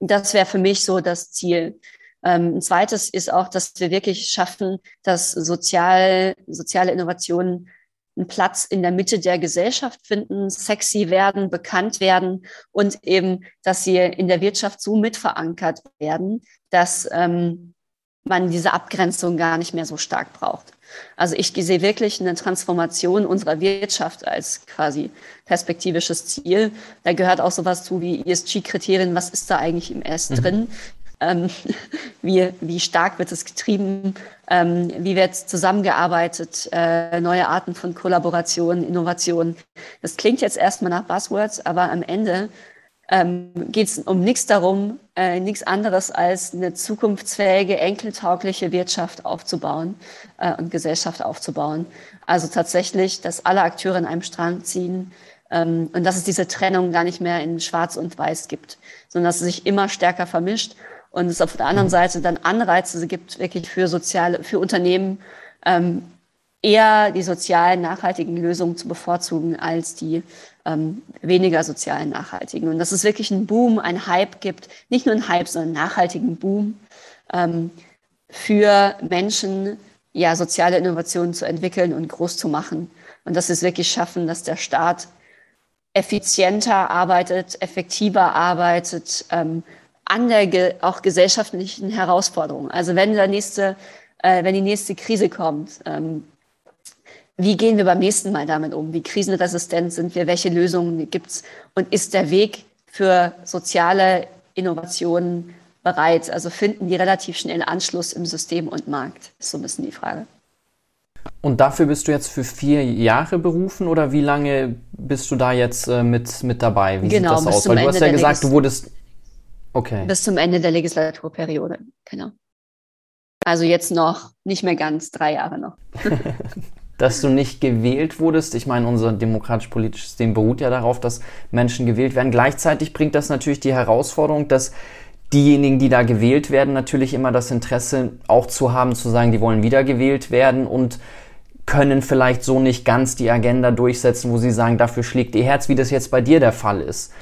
das wäre für mich so das Ziel. Ähm, ein zweites ist auch, dass wir wirklich schaffen, dass sozial, soziale Innovationen einen Platz in der Mitte der Gesellschaft finden, sexy werden, bekannt werden und eben, dass sie in der Wirtschaft so mitverankert werden, dass ähm, man diese Abgrenzung gar nicht mehr so stark braucht. Also ich sehe wirklich eine Transformation unserer Wirtschaft als quasi perspektivisches Ziel. Da gehört auch sowas zu wie ESG-Kriterien. Was ist da eigentlich im S mhm. drin? Ähm, wie, wie stark wird es getrieben? Ähm, wie wird zusammengearbeitet? Äh, neue Arten von Kollaboration, Innovation. Das klingt jetzt erstmal nach Buzzwords, aber am Ende ähm, geht es um nichts darum, äh, nichts anderes als eine zukunftsfähige, enkeltaugliche Wirtschaft aufzubauen äh, und Gesellschaft aufzubauen. Also tatsächlich, dass alle Akteure in einem Strang ziehen, Ähm, und dass es diese Trennung gar nicht mehr in Schwarz und Weiß gibt, sondern dass es sich immer stärker vermischt und es auf der anderen mhm. Seite dann Anreize gibt, wirklich für soziale, für Unternehmen ähm, eher die sozialen nachhaltigen Lösungen zu bevorzugen als die ähm, weniger sozialen nachhaltigen. Und dass es wirklich einen Boom, einen Hype gibt, nicht nur einen Hype, sondern einen nachhaltigen Boom ähm, für Menschen, ja, soziale Innovationen zu entwickeln und groß zu machen. Und dass sie es wirklich schaffen, dass der Staat effizienter arbeitet, effektiver arbeitet, ähm, an der auch gesellschaftlichen Herausforderung. Also wenn der nächste, äh, wenn die nächste Krise kommt, ähm, wie gehen wir beim nächsten Mal damit um? Wie krisenresistent sind wir? Welche Lösungen gibt's? Und ist der Weg für soziale Innovationen bereit? Also finden die relativ schnell Anschluss im System und Markt? Ist so ein bisschen die Frage. Und dafür bist du jetzt für vier Jahre berufen oder wie lange bist du da jetzt äh, mit, mit dabei? Wie genau, sieht das aus? Weil du hast ja gesagt, du wurdest. Okay. Bis zum Ende der Legislaturperiode, genau. Also jetzt noch nicht mehr ganz, drei Jahre noch. dass du nicht gewählt wurdest. Ich meine, unser demokratisch-politisches System beruht ja darauf, dass Menschen gewählt werden. Gleichzeitig bringt das natürlich die Herausforderung, dass diejenigen, die da gewählt werden, natürlich immer das Interesse auch zu haben, zu sagen, die wollen wiedergewählt werden und können vielleicht so nicht ganz die Agenda durchsetzen, wo sie sagen, dafür schlägt ihr Herz, wie das jetzt bei dir der Fall ist.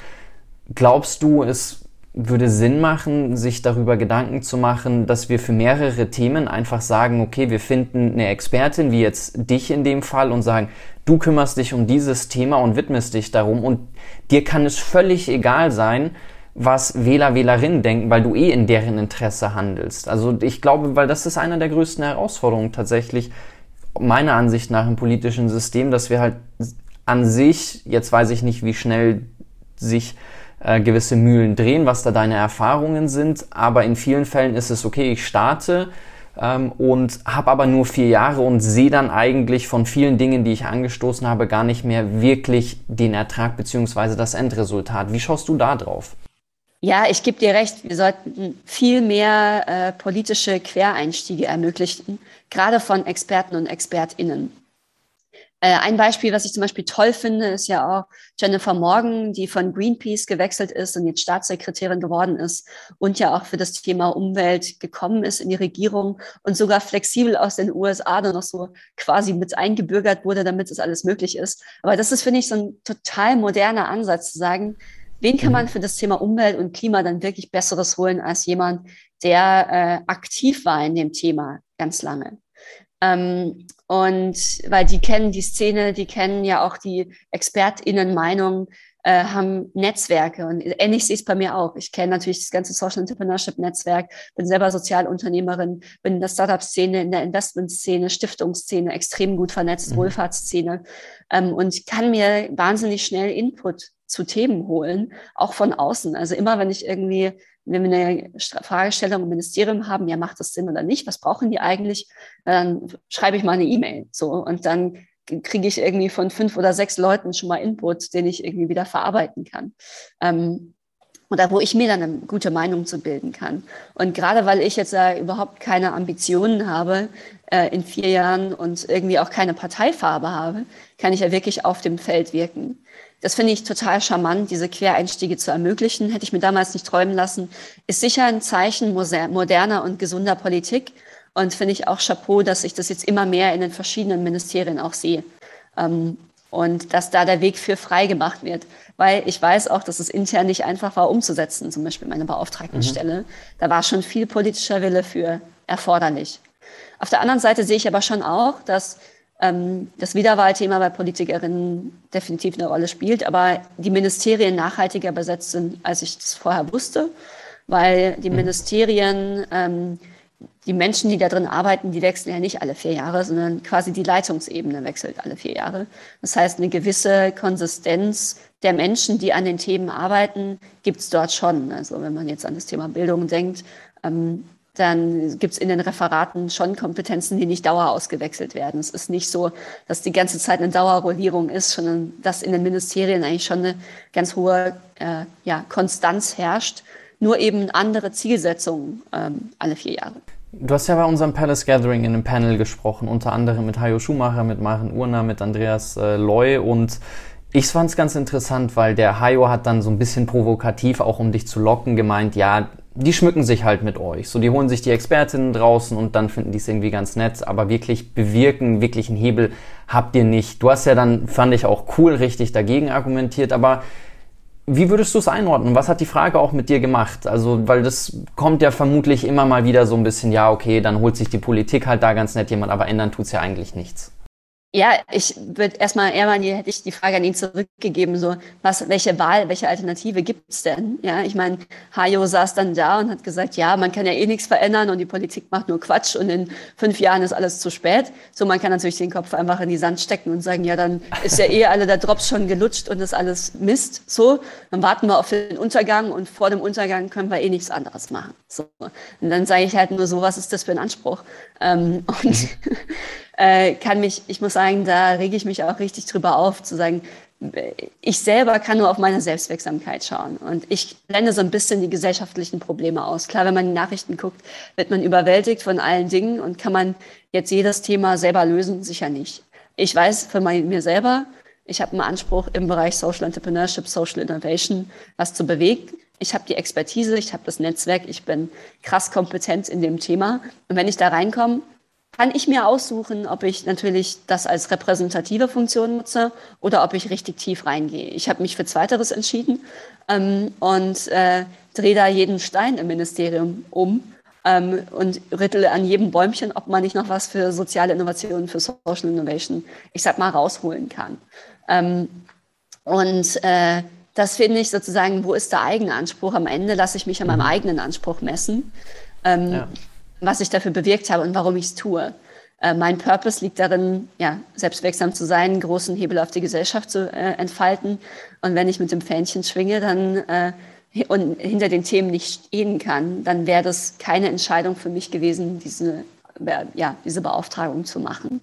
Glaubst du, es würde Sinn machen, sich darüber Gedanken zu machen, dass wir für mehrere Themen einfach sagen, okay, wir finden eine Expertin wie jetzt dich in dem Fall und sagen, du kümmerst dich um dieses Thema und widmest dich darum und dir kann es völlig egal sein, was Wähler, Wählerinnen denken, weil du eh in deren Interesse handelst. Also ich glaube, weil das ist eine der größten Herausforderungen tatsächlich, meiner Ansicht nach im politischen System, dass wir halt an sich, jetzt weiß ich nicht, wie schnell sich äh, gewisse Mühlen drehen, was da deine Erfahrungen sind, aber in vielen Fällen ist es okay, ich starte ähm, und habe aber nur vier Jahre und sehe dann eigentlich von vielen Dingen, die ich angestoßen habe, gar nicht mehr wirklich den Ertrag beziehungsweise das Endresultat. Wie schaust du da drauf? Ja, ich gebe dir recht. Wir sollten viel mehr äh, politische Quereinstiege ermöglichen, gerade von Experten und Expertinnen. Äh, ein Beispiel, was ich zum Beispiel toll finde, ist ja auch Jennifer Morgan, die von Greenpeace gewechselt ist und jetzt Staatssekretärin geworden ist und ja auch für das Thema Umwelt gekommen ist in die Regierung und sogar flexibel aus den USA dann noch so quasi mit eingebürgert wurde, damit es alles möglich ist. Aber das ist, finde ich, so ein total moderner Ansatz zu sagen, Wen kann man mhm. für das Thema Umwelt und Klima dann wirklich Besseres holen als jemand, der äh, aktiv war in dem Thema ganz lange? Ähm, und weil die kennen die Szene, die kennen ja auch die ExpertInnen-Meinung, äh, haben Netzwerke und ähnlich sehe ich es bei mir auch. Ich kenne natürlich das ganze Social Entrepreneurship Netzwerk, bin selber Sozialunternehmerin, bin in der Startup-Szene, in der Investment-Szene, Stiftungsszene extrem gut vernetzt, mhm. Wohlfahrtsszene ähm, und kann mir wahnsinnig schnell Input zu Themen holen, auch von außen. Also immer, wenn ich irgendwie, wenn wir eine Fragestellung im Ministerium haben, ja, macht das Sinn oder nicht? Was brauchen die eigentlich? Dann schreibe ich mal eine E-Mail. So und dann kriege ich irgendwie von fünf oder sechs Leuten schon mal Input, den ich irgendwie wieder verarbeiten kann. Ähm, oder wo ich mir dann eine gute Meinung zu bilden kann. Und gerade weil ich jetzt äh, überhaupt keine Ambitionen habe äh, in vier Jahren und irgendwie auch keine Parteifarbe habe, kann ich ja wirklich auf dem Feld wirken. Das finde ich total charmant, diese Quereinstiege zu ermöglichen. Hätte ich mir damals nicht träumen lassen. Ist sicher ein Zeichen moderner und gesunder Politik. Und finde ich auch Chapeau, dass ich das jetzt immer mehr in den verschiedenen Ministerien auch sehe. Ähm, und dass da der Weg für frei gemacht wird. Weil ich weiß auch, dass es intern nicht einfach war umzusetzen, zum Beispiel meine Beauftragtenstelle. Mhm. Da war schon viel politischer Wille für erforderlich. Auf der anderen Seite sehe ich aber schon auch, dass ähm, das Wiederwahlthema bei Politikerinnen definitiv eine Rolle spielt, aber die Ministerien nachhaltiger besetzt sind, als ich das vorher wusste, weil die mhm. Ministerien, ähm, die Menschen, die da drin arbeiten, die wechseln ja nicht alle vier Jahre, sondern quasi die Leitungsebene wechselt alle vier Jahre. Das heißt, eine gewisse Konsistenz der Menschen, die an den Themen arbeiten, gibt es dort schon. Also wenn man jetzt an das Thema Bildung denkt, ähm, dann gibt es in den Referaten schon Kompetenzen, die nicht dauerausgewechselt werden. Es ist nicht so, dass die ganze Zeit eine Dauerrollierung ist, sondern dass in den Ministerien eigentlich schon eine ganz hohe äh, ja, Konstanz herrscht, nur eben andere Zielsetzungen ähm, alle vier Jahre. Du hast ja bei unserem Palace Gathering in einem Panel gesprochen, unter anderem mit Hajo Schumacher, mit Maren Urner, mit Andreas äh, Loy und Ich fand es ganz interessant, weil der Hayo hat dann so ein bisschen provokativ, auch um dich zu locken, gemeint, ja, die schmücken sich halt mit euch. So, die holen sich die Expertinnen draußen und dann finden die es irgendwie ganz nett, aber wirklich bewirken, wirklich einen Hebel habt ihr nicht. Du hast ja dann, fand ich auch cool, richtig dagegen argumentiert, aber wie würdest du es einordnen? Was hat die Frage auch mit dir gemacht? Also, weil das kommt ja vermutlich immer mal wieder so ein bisschen, ja, okay, dann holt sich die Politik halt da ganz nett jemand, aber ändern tut's ja eigentlich nichts. Ja, ich würde erstmal mal, hätte ich die Frage an ihn zurückgegeben, so, was, welche Wahl, welche Alternative gibt's denn? Ja, ich meine, Hajo saß dann da und hat gesagt, ja, man kann ja eh nichts verändern und die Politik macht nur Quatsch und in fünf Jahren ist alles zu spät. So, man kann natürlich den Kopf einfach in die Sand stecken und sagen, ja, dann ist ja eh alle der Drops schon gelutscht und ist alles Mist. So, dann warten wir auf den Untergang und vor dem Untergang können wir eh nichts anderes machen. So. Und dann sage ich halt nur so, was ist das für ein Anspruch? Ähm, und mhm. äh, kann mich, ich muss sagen, da rege ich mich auch richtig drüber auf, zu sagen, ich selber kann nur auf meine Selbstwirksamkeit schauen. Und ich blende so ein bisschen die gesellschaftlichen Probleme aus. Klar, wenn man die Nachrichten guckt, wird man überwältigt von allen Dingen und kann man jetzt jedes Thema selber lösen? Sicher nicht. Ich weiß für mir selber, ich habe einen Anspruch im Bereich Social Entrepreneurship, Social Innovation, was zu bewegen. Ich habe die Expertise, ich habe das Netzwerk, ich bin krass kompetent in dem Thema. Und wenn ich da reinkomme, kann ich mir aussuchen, ob ich natürlich das als repräsentative Funktion nutze oder ob ich richtig tief reingehe. Ich habe mich für Zweiteres entschieden ähm, und äh, drehe da jeden Stein im Ministerium um ähm, und rüttle an jedem Bäumchen, ob man nicht noch was für soziale Innovationen, für Social Innovation, ich sag mal, rausholen kann. Ähm, und äh, das finde ich sozusagen, wo ist der eigene Anspruch? Am Ende lasse ich mich an meinem mhm. eigenen Anspruch messen. Ähm, ja was ich dafür bewirkt habe und warum ich es tue. Äh, mein Purpose liegt darin, ja, selbstwirksam zu sein, einen großen Hebel auf die Gesellschaft zu äh, entfalten. Und wenn ich mit dem Fähnchen schwinge, dann äh, und hinter den Themen nicht stehen kann, dann wäre das keine Entscheidung für mich gewesen, diese, ja, diese Beauftragung zu machen.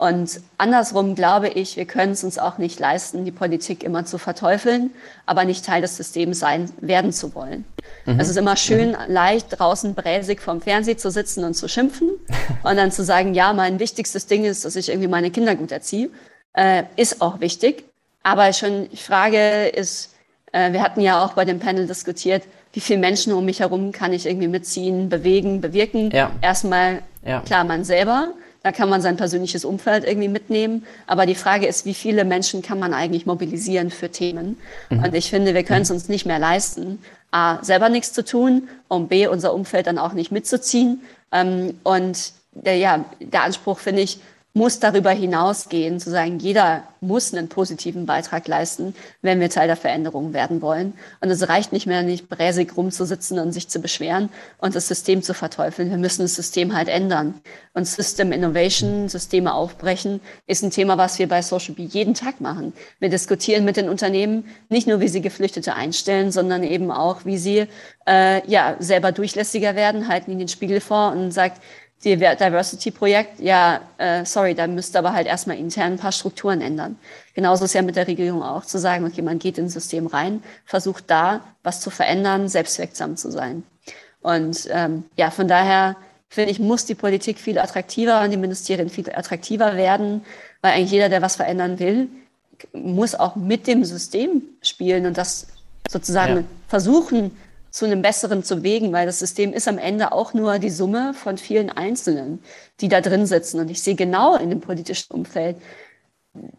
Und andersrum glaube ich, wir können es uns auch nicht leisten, die Politik immer zu verteufeln, aber nicht Teil des Systems sein werden zu wollen. Mhm. Es ist immer schön, mhm. leicht draußen bräsig vorm Fernseher zu sitzen und zu schimpfen und dann zu sagen, ja, mein wichtigstes Ding ist, dass ich irgendwie meine Kinder gut erziehe. Äh, ist auch wichtig. Aber schon die Frage ist, äh, wir hatten ja auch bei dem Panel diskutiert, wie viele Menschen um mich herum kann ich irgendwie mitziehen, bewegen, bewirken. Ja. Erstmal, ja. klar, man selber. Da kann man sein persönliches Umfeld irgendwie mitnehmen. Aber die Frage ist, wie viele Menschen kann man eigentlich mobilisieren für Themen? Mhm. Und ich finde, wir können es mhm. uns nicht mehr leisten, A, selber nichts zu tun und B, unser Umfeld dann auch nicht mitzuziehen. Ähm, und der, ja, der Anspruch, finde ich, muss darüber hinausgehen, zu sagen, jeder muss einen positiven Beitrag leisten, wenn wir Teil der Veränderung werden wollen. Und es reicht nicht mehr, nicht bräsig rumzusitzen und sich zu beschweren und das System zu verteufeln. Wir müssen das System halt ändern. Und System Innovation, Systeme aufbrechen, ist ein Thema, was wir bei Social Bee jeden Tag machen. Wir diskutieren mit den Unternehmen nicht nur, wie sie Geflüchtete einstellen, sondern eben auch, wie sie äh, ja selber durchlässiger werden, halten ihnen den Spiegel vor und sagt, Diversity-Projekt, ja, äh, sorry, da müsste aber halt erstmal intern ein paar Strukturen ändern. Genauso ist ja mit der Regierung auch zu sagen, okay, man geht ins System rein, versucht da was zu verändern, selbstwirksam zu sein. Und ähm, ja, von daher finde ich, muss die Politik viel attraktiver und die Ministerien viel attraktiver werden, weil eigentlich jeder, der was verändern will, muss auch mit dem System spielen und das sozusagen ja. versuchen, zu einem besseren zu bewegen, weil das System ist am Ende auch nur die Summe von vielen Einzelnen, die da drin sitzen. Und ich sehe genau in dem politischen Umfeld,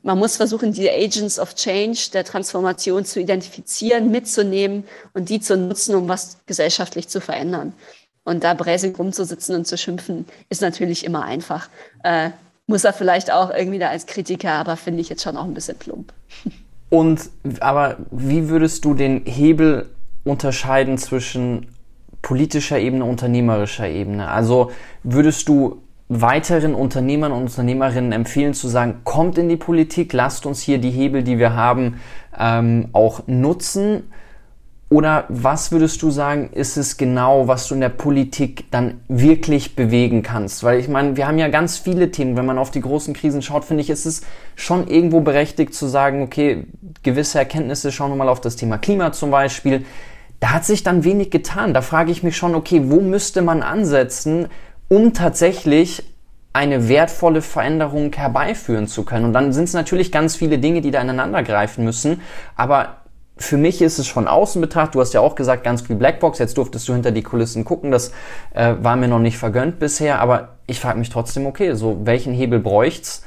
man muss versuchen, die Agents of Change der Transformation zu identifizieren, mitzunehmen und die zu nutzen, um was gesellschaftlich zu verändern. Und da bräsig rumzusitzen und zu schimpfen, ist natürlich immer einfach. Äh, muss er vielleicht auch irgendwie da als Kritiker, aber finde ich jetzt schon auch ein bisschen plump. Und aber wie würdest du den Hebel unterscheiden zwischen politischer Ebene, unternehmerischer Ebene? Also würdest du weiteren Unternehmern und Unternehmerinnen empfehlen zu sagen, kommt in die Politik, lasst uns hier die Hebel, die wir haben, ähm, auch nutzen? Oder was würdest du sagen, ist es genau, was du in der Politik dann wirklich bewegen kannst? Weil ich meine, wir haben ja ganz viele Themen. Wenn man auf die großen Krisen schaut, finde ich, ist es schon irgendwo berechtigt zu sagen, okay, gewisse Erkenntnisse, schauen wir mal auf das Thema Klima zum Beispiel da hat sich dann wenig getan. Da frage ich mich schon, okay, wo müsste man ansetzen, um tatsächlich eine wertvolle Veränderung herbeiführen zu können. Und dann sind es natürlich ganz viele Dinge, die da ineinander greifen müssen. Aber für mich ist es von außen betrachtet, du hast ja auch gesagt, ganz viel Blackbox, jetzt durftest du hinter die Kulissen gucken, das äh, war mir noch nicht vergönnt bisher, aber ich frage mich trotzdem, okay, so welchen Hebel bräucht's,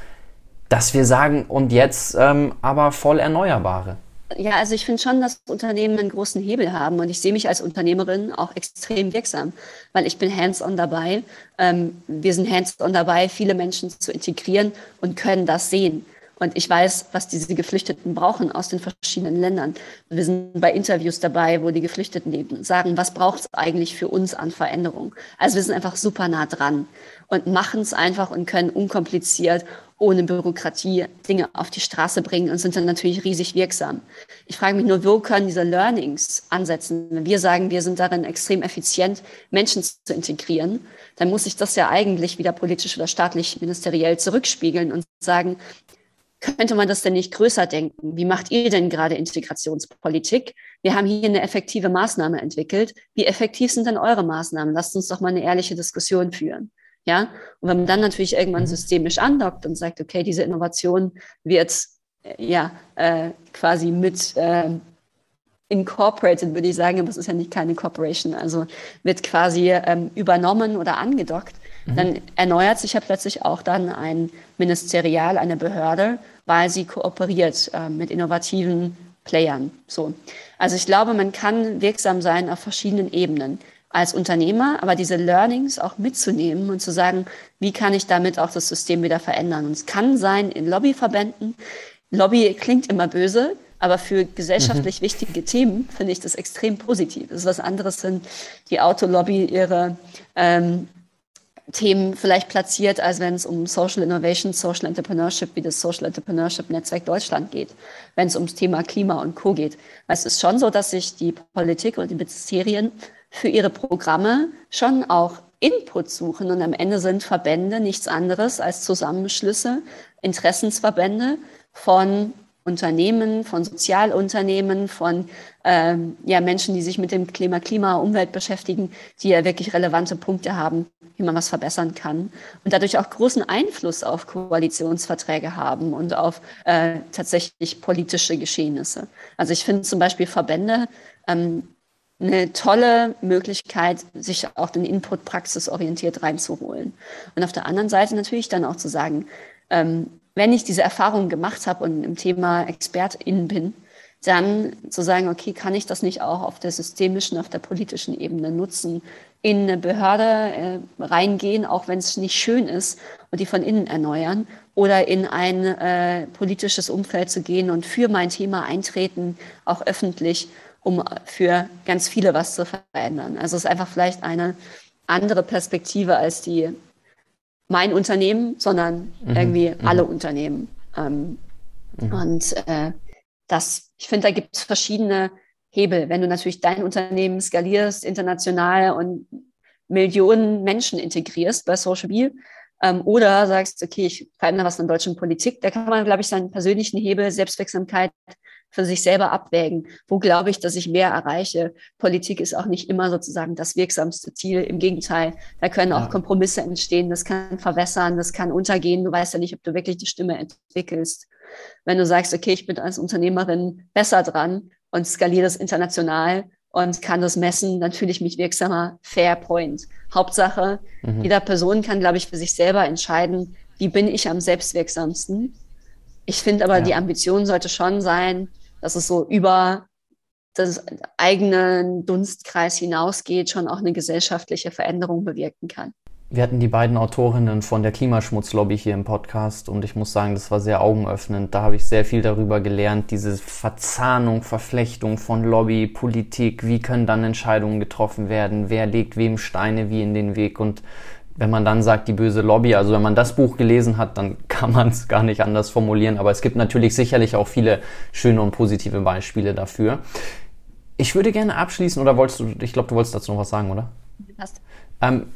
dass wir sagen, und jetzt ähm, aber voll Erneuerbare? Ja, also ich finde schon, dass Unternehmen einen großen Hebel haben und ich sehe mich als Unternehmerin auch extrem wirksam, weil ich bin hands-on dabei. Ähm, wir sind hands-on dabei, viele Menschen zu integrieren und können das sehen. Und ich weiß, was diese Geflüchteten brauchen aus den verschiedenen Ländern. Wir sind bei Interviews dabei, wo die Geflüchteten leben, sagen, was braucht es eigentlich für uns an Veränderung? Also wir sind einfach super nah dran und machen es einfach und können unkompliziert, ohne Bürokratie Dinge auf die Straße bringen und sind dann natürlich riesig wirksam. Ich frage mich nur, wo können diese Learnings ansetzen? Wenn wir sagen, wir sind darin extrem effizient, Menschen zu integrieren, dann muss ich das ja eigentlich wieder politisch oder staatlich ministeriell zurückspiegeln und sagen, könnte man das denn nicht größer denken? Wie macht ihr denn gerade Integrationspolitik? Wir haben hier eine effektive Maßnahme entwickelt. Wie effektiv sind denn eure Maßnahmen? Lasst uns doch mal eine ehrliche Diskussion führen. Ja, und wenn man dann natürlich irgendwann mhm. systemisch andockt und sagt, okay, diese Innovation wird äh, ja äh, quasi mit äh, incorporated, würde ich sagen, aber es ist ja nicht keine Corporation, also wird quasi ähm, übernommen oder angedockt, mhm. dann erneuert sich ja plötzlich auch dann ein Ministerial, eine Behörde, weil sie kooperiert äh, mit innovativen Playern. So. Also ich glaube, man kann wirksam sein auf verschiedenen Ebenen als Unternehmer, aber diese Learnings auch mitzunehmen und zu sagen, wie kann ich damit auch das System wieder verändern? Und es kann sein in Lobbyverbänden. Lobby klingt immer böse, aber für gesellschaftlich mhm. wichtige Themen finde ich das extrem positiv. Das ist was anderes, wenn die Autolobby ihre ähm, Themen vielleicht platziert, als wenn es um Social Innovation, Social Entrepreneurship wie das Social Entrepreneurship Netzwerk Deutschland geht, wenn es ums Thema Klima und Co. geht. Weil es ist schon so, dass sich die Politik und die Ministerien für ihre Programme schon auch Input suchen und am Ende sind Verbände nichts anderes als Zusammenschlüsse, Interessensverbände von Unternehmen, von Sozialunternehmen, von ähm, ja, Menschen, die sich mit dem Klima, Klima, Umwelt beschäftigen, die ja wirklich relevante Punkte haben, wie man was verbessern kann und dadurch auch großen Einfluss auf Koalitionsverträge haben und auf äh, tatsächlich politische Geschehnisse. Also ich finde zum Beispiel Verbände ähm, eine tolle Möglichkeit, sich auch den Input praxisorientiert reinzuholen. Und auf der anderen Seite natürlich dann auch zu sagen, ähm, wenn ich diese Erfahrung gemacht habe und im Thema ExpertInnen bin, dann zu sagen, okay, kann ich das nicht auch auf der systemischen, auf der politischen Ebene nutzen, in eine Behörde äh, reingehen, auch wenn es nicht schön ist, und die von innen erneuern, oder in ein äh, politisches Umfeld zu gehen und für mein Thema eintreten, auch öffentlich, um für ganz viele was zu verändern. Also es ist einfach vielleicht eine andere Perspektive als die mein Unternehmen, sondern mhm. irgendwie mhm. alle Unternehmen. Ähm, mhm. Und äh, das, ich finde, da gibt es verschiedene Hebel. Wenn du natürlich dein Unternehmen skalierst, international und Millionen Menschen integrierst bei Social Bee, ähm, oder sagst, okay, ich verändere was in der deutschen Politik, da kann man, glaube ich, seinen persönlichen Hebel, Selbstwirksamkeit für sich selber abwägen. Wo glaube ich, dass ich mehr erreiche? Politik ist auch nicht immer sozusagen das wirksamste Ziel. Im Gegenteil, da können auch ja. Kompromisse entstehen. Das kann verwässern, das kann untergehen. Du weißt ja nicht, ob du wirklich die Stimme entwickelst. Wenn du sagst, okay, ich bin als Unternehmerin besser dran und skaliere das international und kann das messen, dann fühle ich mich wirksamer. Fair point. Hauptsache, mhm. jeder Person kann, glaube ich, für sich selber entscheiden, wie bin ich am selbstwirksamsten. Ich finde aber, ja. die Ambition sollte schon sein, dass es so über das eigenen Dunstkreis hinausgeht, schon auch eine gesellschaftliche Veränderung bewirken kann. Wir hatten die beiden Autorinnen von der Klimaschmutzlobby hier im Podcast und ich muss sagen, das war sehr augenöffnend. Da habe ich sehr viel darüber gelernt, diese Verzahnung, Verflechtung von Lobby, Politik, wie können dann Entscheidungen getroffen werden, wer legt wem Steine wie in den Weg und wenn man dann sagt, die böse Lobby, also wenn man das Buch gelesen hat, dann kann man es gar nicht anders formulieren. Aber es gibt natürlich sicherlich auch viele schöne und positive Beispiele dafür. Ich würde gerne abschließen, oder wolltest du, ich glaube, du wolltest dazu noch was sagen, oder? Passt. Ähm,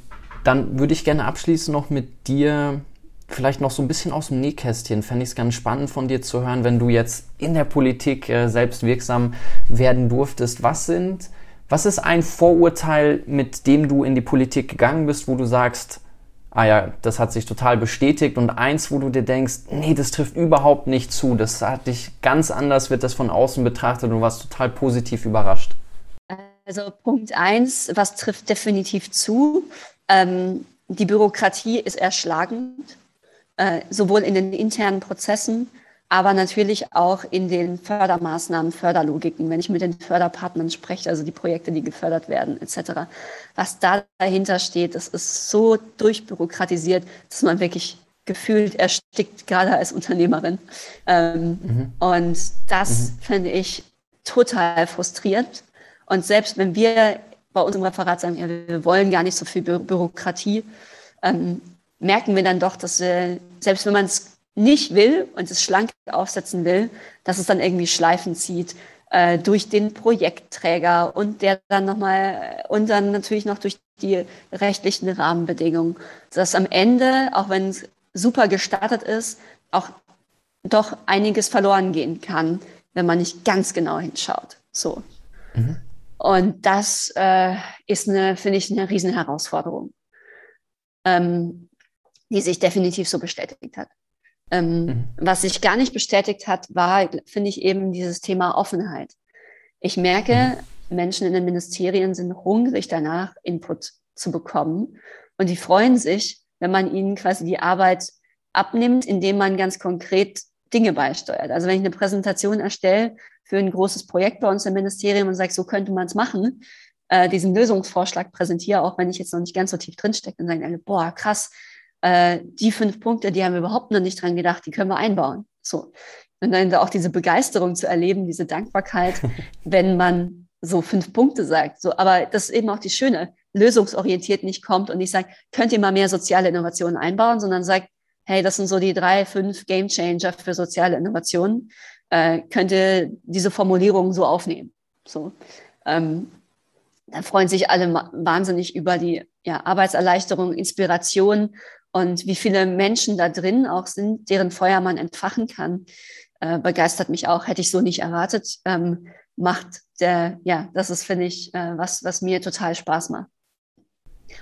dann würde ich gerne abschließen noch mit dir, vielleicht noch so ein bisschen aus dem Nähkästchen. Fände ich es ganz spannend von dir zu hören, wenn du jetzt in der Politik äh, selbst wirksam werden durftest. Was sind was ist ein Vorurteil, mit dem du in die Politik gegangen bist, wo du sagst, ah ja, das hat sich total bestätigt und eins, wo du dir denkst, nee, das trifft überhaupt nicht zu, das hat dich ganz anders, wird das von außen betrachtet und warst total positiv überrascht? Also Punkt eins, was trifft definitiv zu? Ähm, die Bürokratie ist erschlagend, äh, sowohl in den internen Prozessen, aber natürlich auch in den Fördermaßnahmen, Förderlogiken, wenn ich mit den Förderpartnern spreche, also die Projekte, die gefördert werden, etc. Was da dahinter steht, das ist so durchbürokratisiert, dass man wirklich gefühlt erstickt, gerade als Unternehmerin. Ähm, mhm. Und das mhm. finde ich total frustrierend. Und selbst wenn wir bei uns im Referat sagen, ja, wir wollen gar nicht so viel Bü Bürokratie, ähm, merken wir dann doch, dass wir, selbst wenn man es nicht will und es schlank aufsetzen will, dass es dann irgendwie Schleifen zieht äh, durch den Projektträger und der dann nochmal und dann natürlich noch durch die rechtlichen Rahmenbedingungen, dass am Ende, auch wenn es super gestartet ist, auch doch einiges verloren gehen kann, wenn man nicht ganz genau hinschaut. So. Mhm. Und das äh, ist eine, finde ich, eine Riesenherausforderung, ähm, die sich definitiv so bestätigt hat. Ähm, mhm. Was sich gar nicht bestätigt hat, war, finde ich, eben dieses Thema Offenheit. Ich merke, mhm. Menschen in den Ministerien sind hungrig danach, Input zu bekommen. Und die freuen sich, wenn man ihnen quasi die Arbeit abnimmt, indem man ganz konkret Dinge beisteuert. Also wenn ich eine Präsentation erstelle für ein großes Projekt bei uns im Ministerium und sage, so könnte man es machen, äh, diesen Lösungsvorschlag präsentiere, auch wenn ich jetzt noch nicht ganz so tief drinstecke, dann sagen alle, boah, krass, äh, die fünf Punkte, die haben wir überhaupt noch nicht dran gedacht, die können wir einbauen. So. Und dann auch diese Begeisterung zu erleben, diese Dankbarkeit, wenn man so fünf Punkte sagt. So, aber das ist eben auch die schöne, lösungsorientiert nicht kommt und nicht sagt, könnt ihr mal mehr soziale Innovationen einbauen, sondern sagt, hey, das sind so die drei, fünf Game Changer für soziale Innovationen. Äh, könnt ihr diese Formulierung so aufnehmen. So. Ähm, da freuen sich alle wahnsinnig über die ja, Arbeitserleichterung, Inspiration und wie viele Menschen da drin auch sind, deren Feuer man entfachen kann, äh, begeistert mich auch. Hätte ich so nicht erwartet. Ähm, macht der, ja, das ist, finde ich, äh, was, was mir total Spaß macht.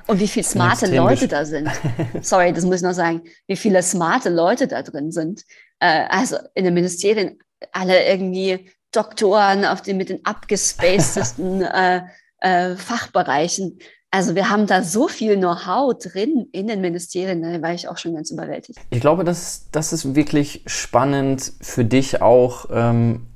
Und wie viele smarte Leute da sind. Sorry, das muss ich noch sagen. Wie viele smarte Leute da drin sind. Äh, also in den Ministerien alle irgendwie Doktoren auf den, mit den abgespacedesten äh, äh, Fachbereichen. Also wir haben da so viel Know-how drin in den Ministerien, da war ich auch schon ganz überwältigt. Ich glaube, das, das ist wirklich spannend für dich auch, ähm,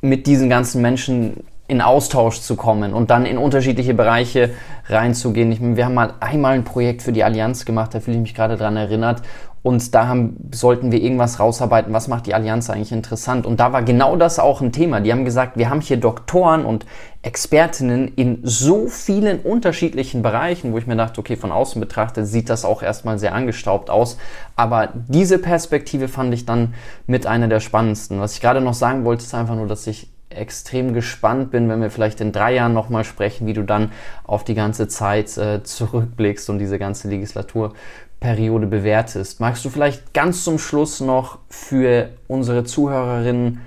mit diesen ganzen Menschen in Austausch zu kommen und dann in unterschiedliche Bereiche reinzugehen. Ich, wir haben mal einmal ein Projekt für die Allianz gemacht, da fühle ich mich gerade dran erinnert. Und da haben, sollten wir irgendwas rausarbeiten, was macht die Allianz eigentlich interessant. Und da war genau das auch ein Thema. Die haben gesagt, wir haben hier Doktoren und Expertinnen in so vielen unterschiedlichen Bereichen, wo ich mir dachte, okay, von außen betrachtet sieht das auch erstmal sehr angestaubt aus. Aber diese Perspektive fand ich dann mit einer der spannendsten. Was ich gerade noch sagen wollte, ist einfach nur, dass ich extrem gespannt bin, wenn wir vielleicht in drei Jahren nochmal sprechen, wie du dann auf die ganze Zeit äh, zurückblickst und diese ganze Legislaturperiode bewertest. Magst du vielleicht ganz zum Schluss noch für unsere Zuhörerinnen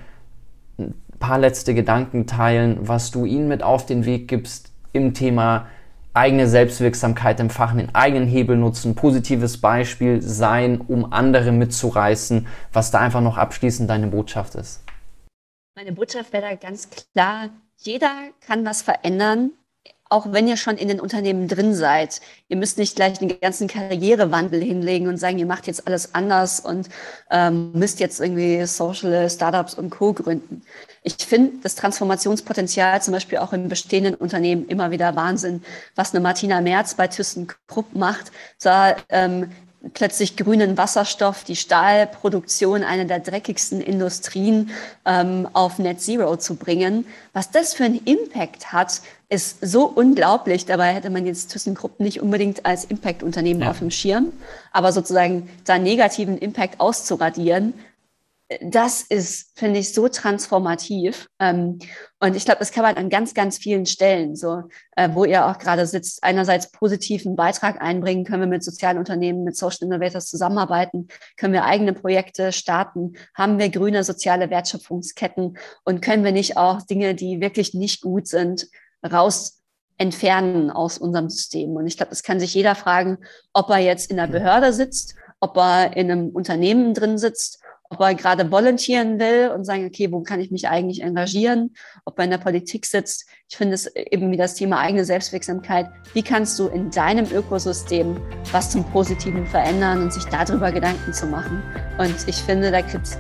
ein paar letzte Gedanken teilen, was du ihnen mit auf den Weg gibst im Thema eigene Selbstwirksamkeit empfachen, den eigenen Hebel nutzen, positives Beispiel sein, um andere mitzureißen, was da einfach noch abschließend deine Botschaft ist? Meine Botschaft wäre da ganz klar, jeder kann was verändern, auch wenn ihr schon in den Unternehmen drin seid. Ihr müsst nicht gleich den ganzen Karrierewandel hinlegen und sagen, ihr macht jetzt alles anders und ähm, müsst jetzt irgendwie Social Startups und Co. gründen. Ich finde das Transformationspotenzial zum Beispiel auch in bestehenden Unternehmen immer wieder Wahnsinn, was eine Martina Merz bei ThyssenKrupp macht. Da ähm, plötzlich grünen Wasserstoff, die Stahlproduktion, eine der dreckigsten Industrien, ähm, auf Net Zero zu bringen. Was das für einen Impact hat, ist so unglaublich. Dabei hätte man jetzt ThyssenKrupp nicht unbedingt als Impact-Unternehmen ja. auf dem Schirm. Aber sozusagen da negativen Impact auszuradieren, das ist, finde ich, so transformativ. Ähm, und ich glaube, das kann man an ganz, ganz vielen Stellen, so, äh, wo ihr auch gerade sitzt, einerseits positiven Beitrag einbringen, können wir mit sozialen Unternehmen, mit Social Innovators zusammenarbeiten, können wir eigene Projekte starten, haben wir grüne soziale Wertschöpfungsketten? Und können wir nicht auch Dinge, die wirklich nicht gut sind, raus entfernen aus unserem System. Und ich glaube, das kann sich jeder fragen, ob er jetzt in der Behörde sitzt, ob er in einem Unternehmen drin sitzt, ob er gerade volontieren will und sagen, okay, wo kann ich mich eigentlich engagieren, ob er in der Politik sitzt. Ich finde es eben wie das Thema eigene Selbstwirksamkeit. Wie kannst du in deinem Ökosystem was zum Positiven verändern und sich darüber Gedanken zu machen? Und ich finde, da gibt es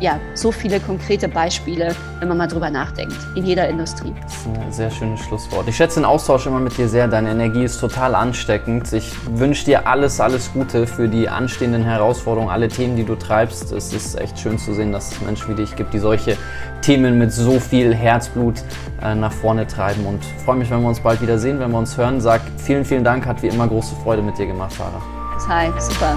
ja, so viele konkrete Beispiele, wenn man mal drüber nachdenkt, in jeder Industrie. Das ist ein sehr schönes Schlusswort. Ich schätze den Austausch immer mit dir sehr. Deine Energie ist total ansteckend. Ich wünsche dir alles, alles Gute für die anstehenden Herausforderungen, alle Themen, die du treibst. Es ist echt schön zu sehen, dass es Menschen wie dich gibt, die solche Themen mit so viel Herzblut äh, nach vorne treiben. Und freue mich, wenn wir uns bald wieder sehen, wenn wir uns hören. Sag vielen, vielen Dank. Hat wie immer große Freude mit dir gemacht, Sarah. Hi, super.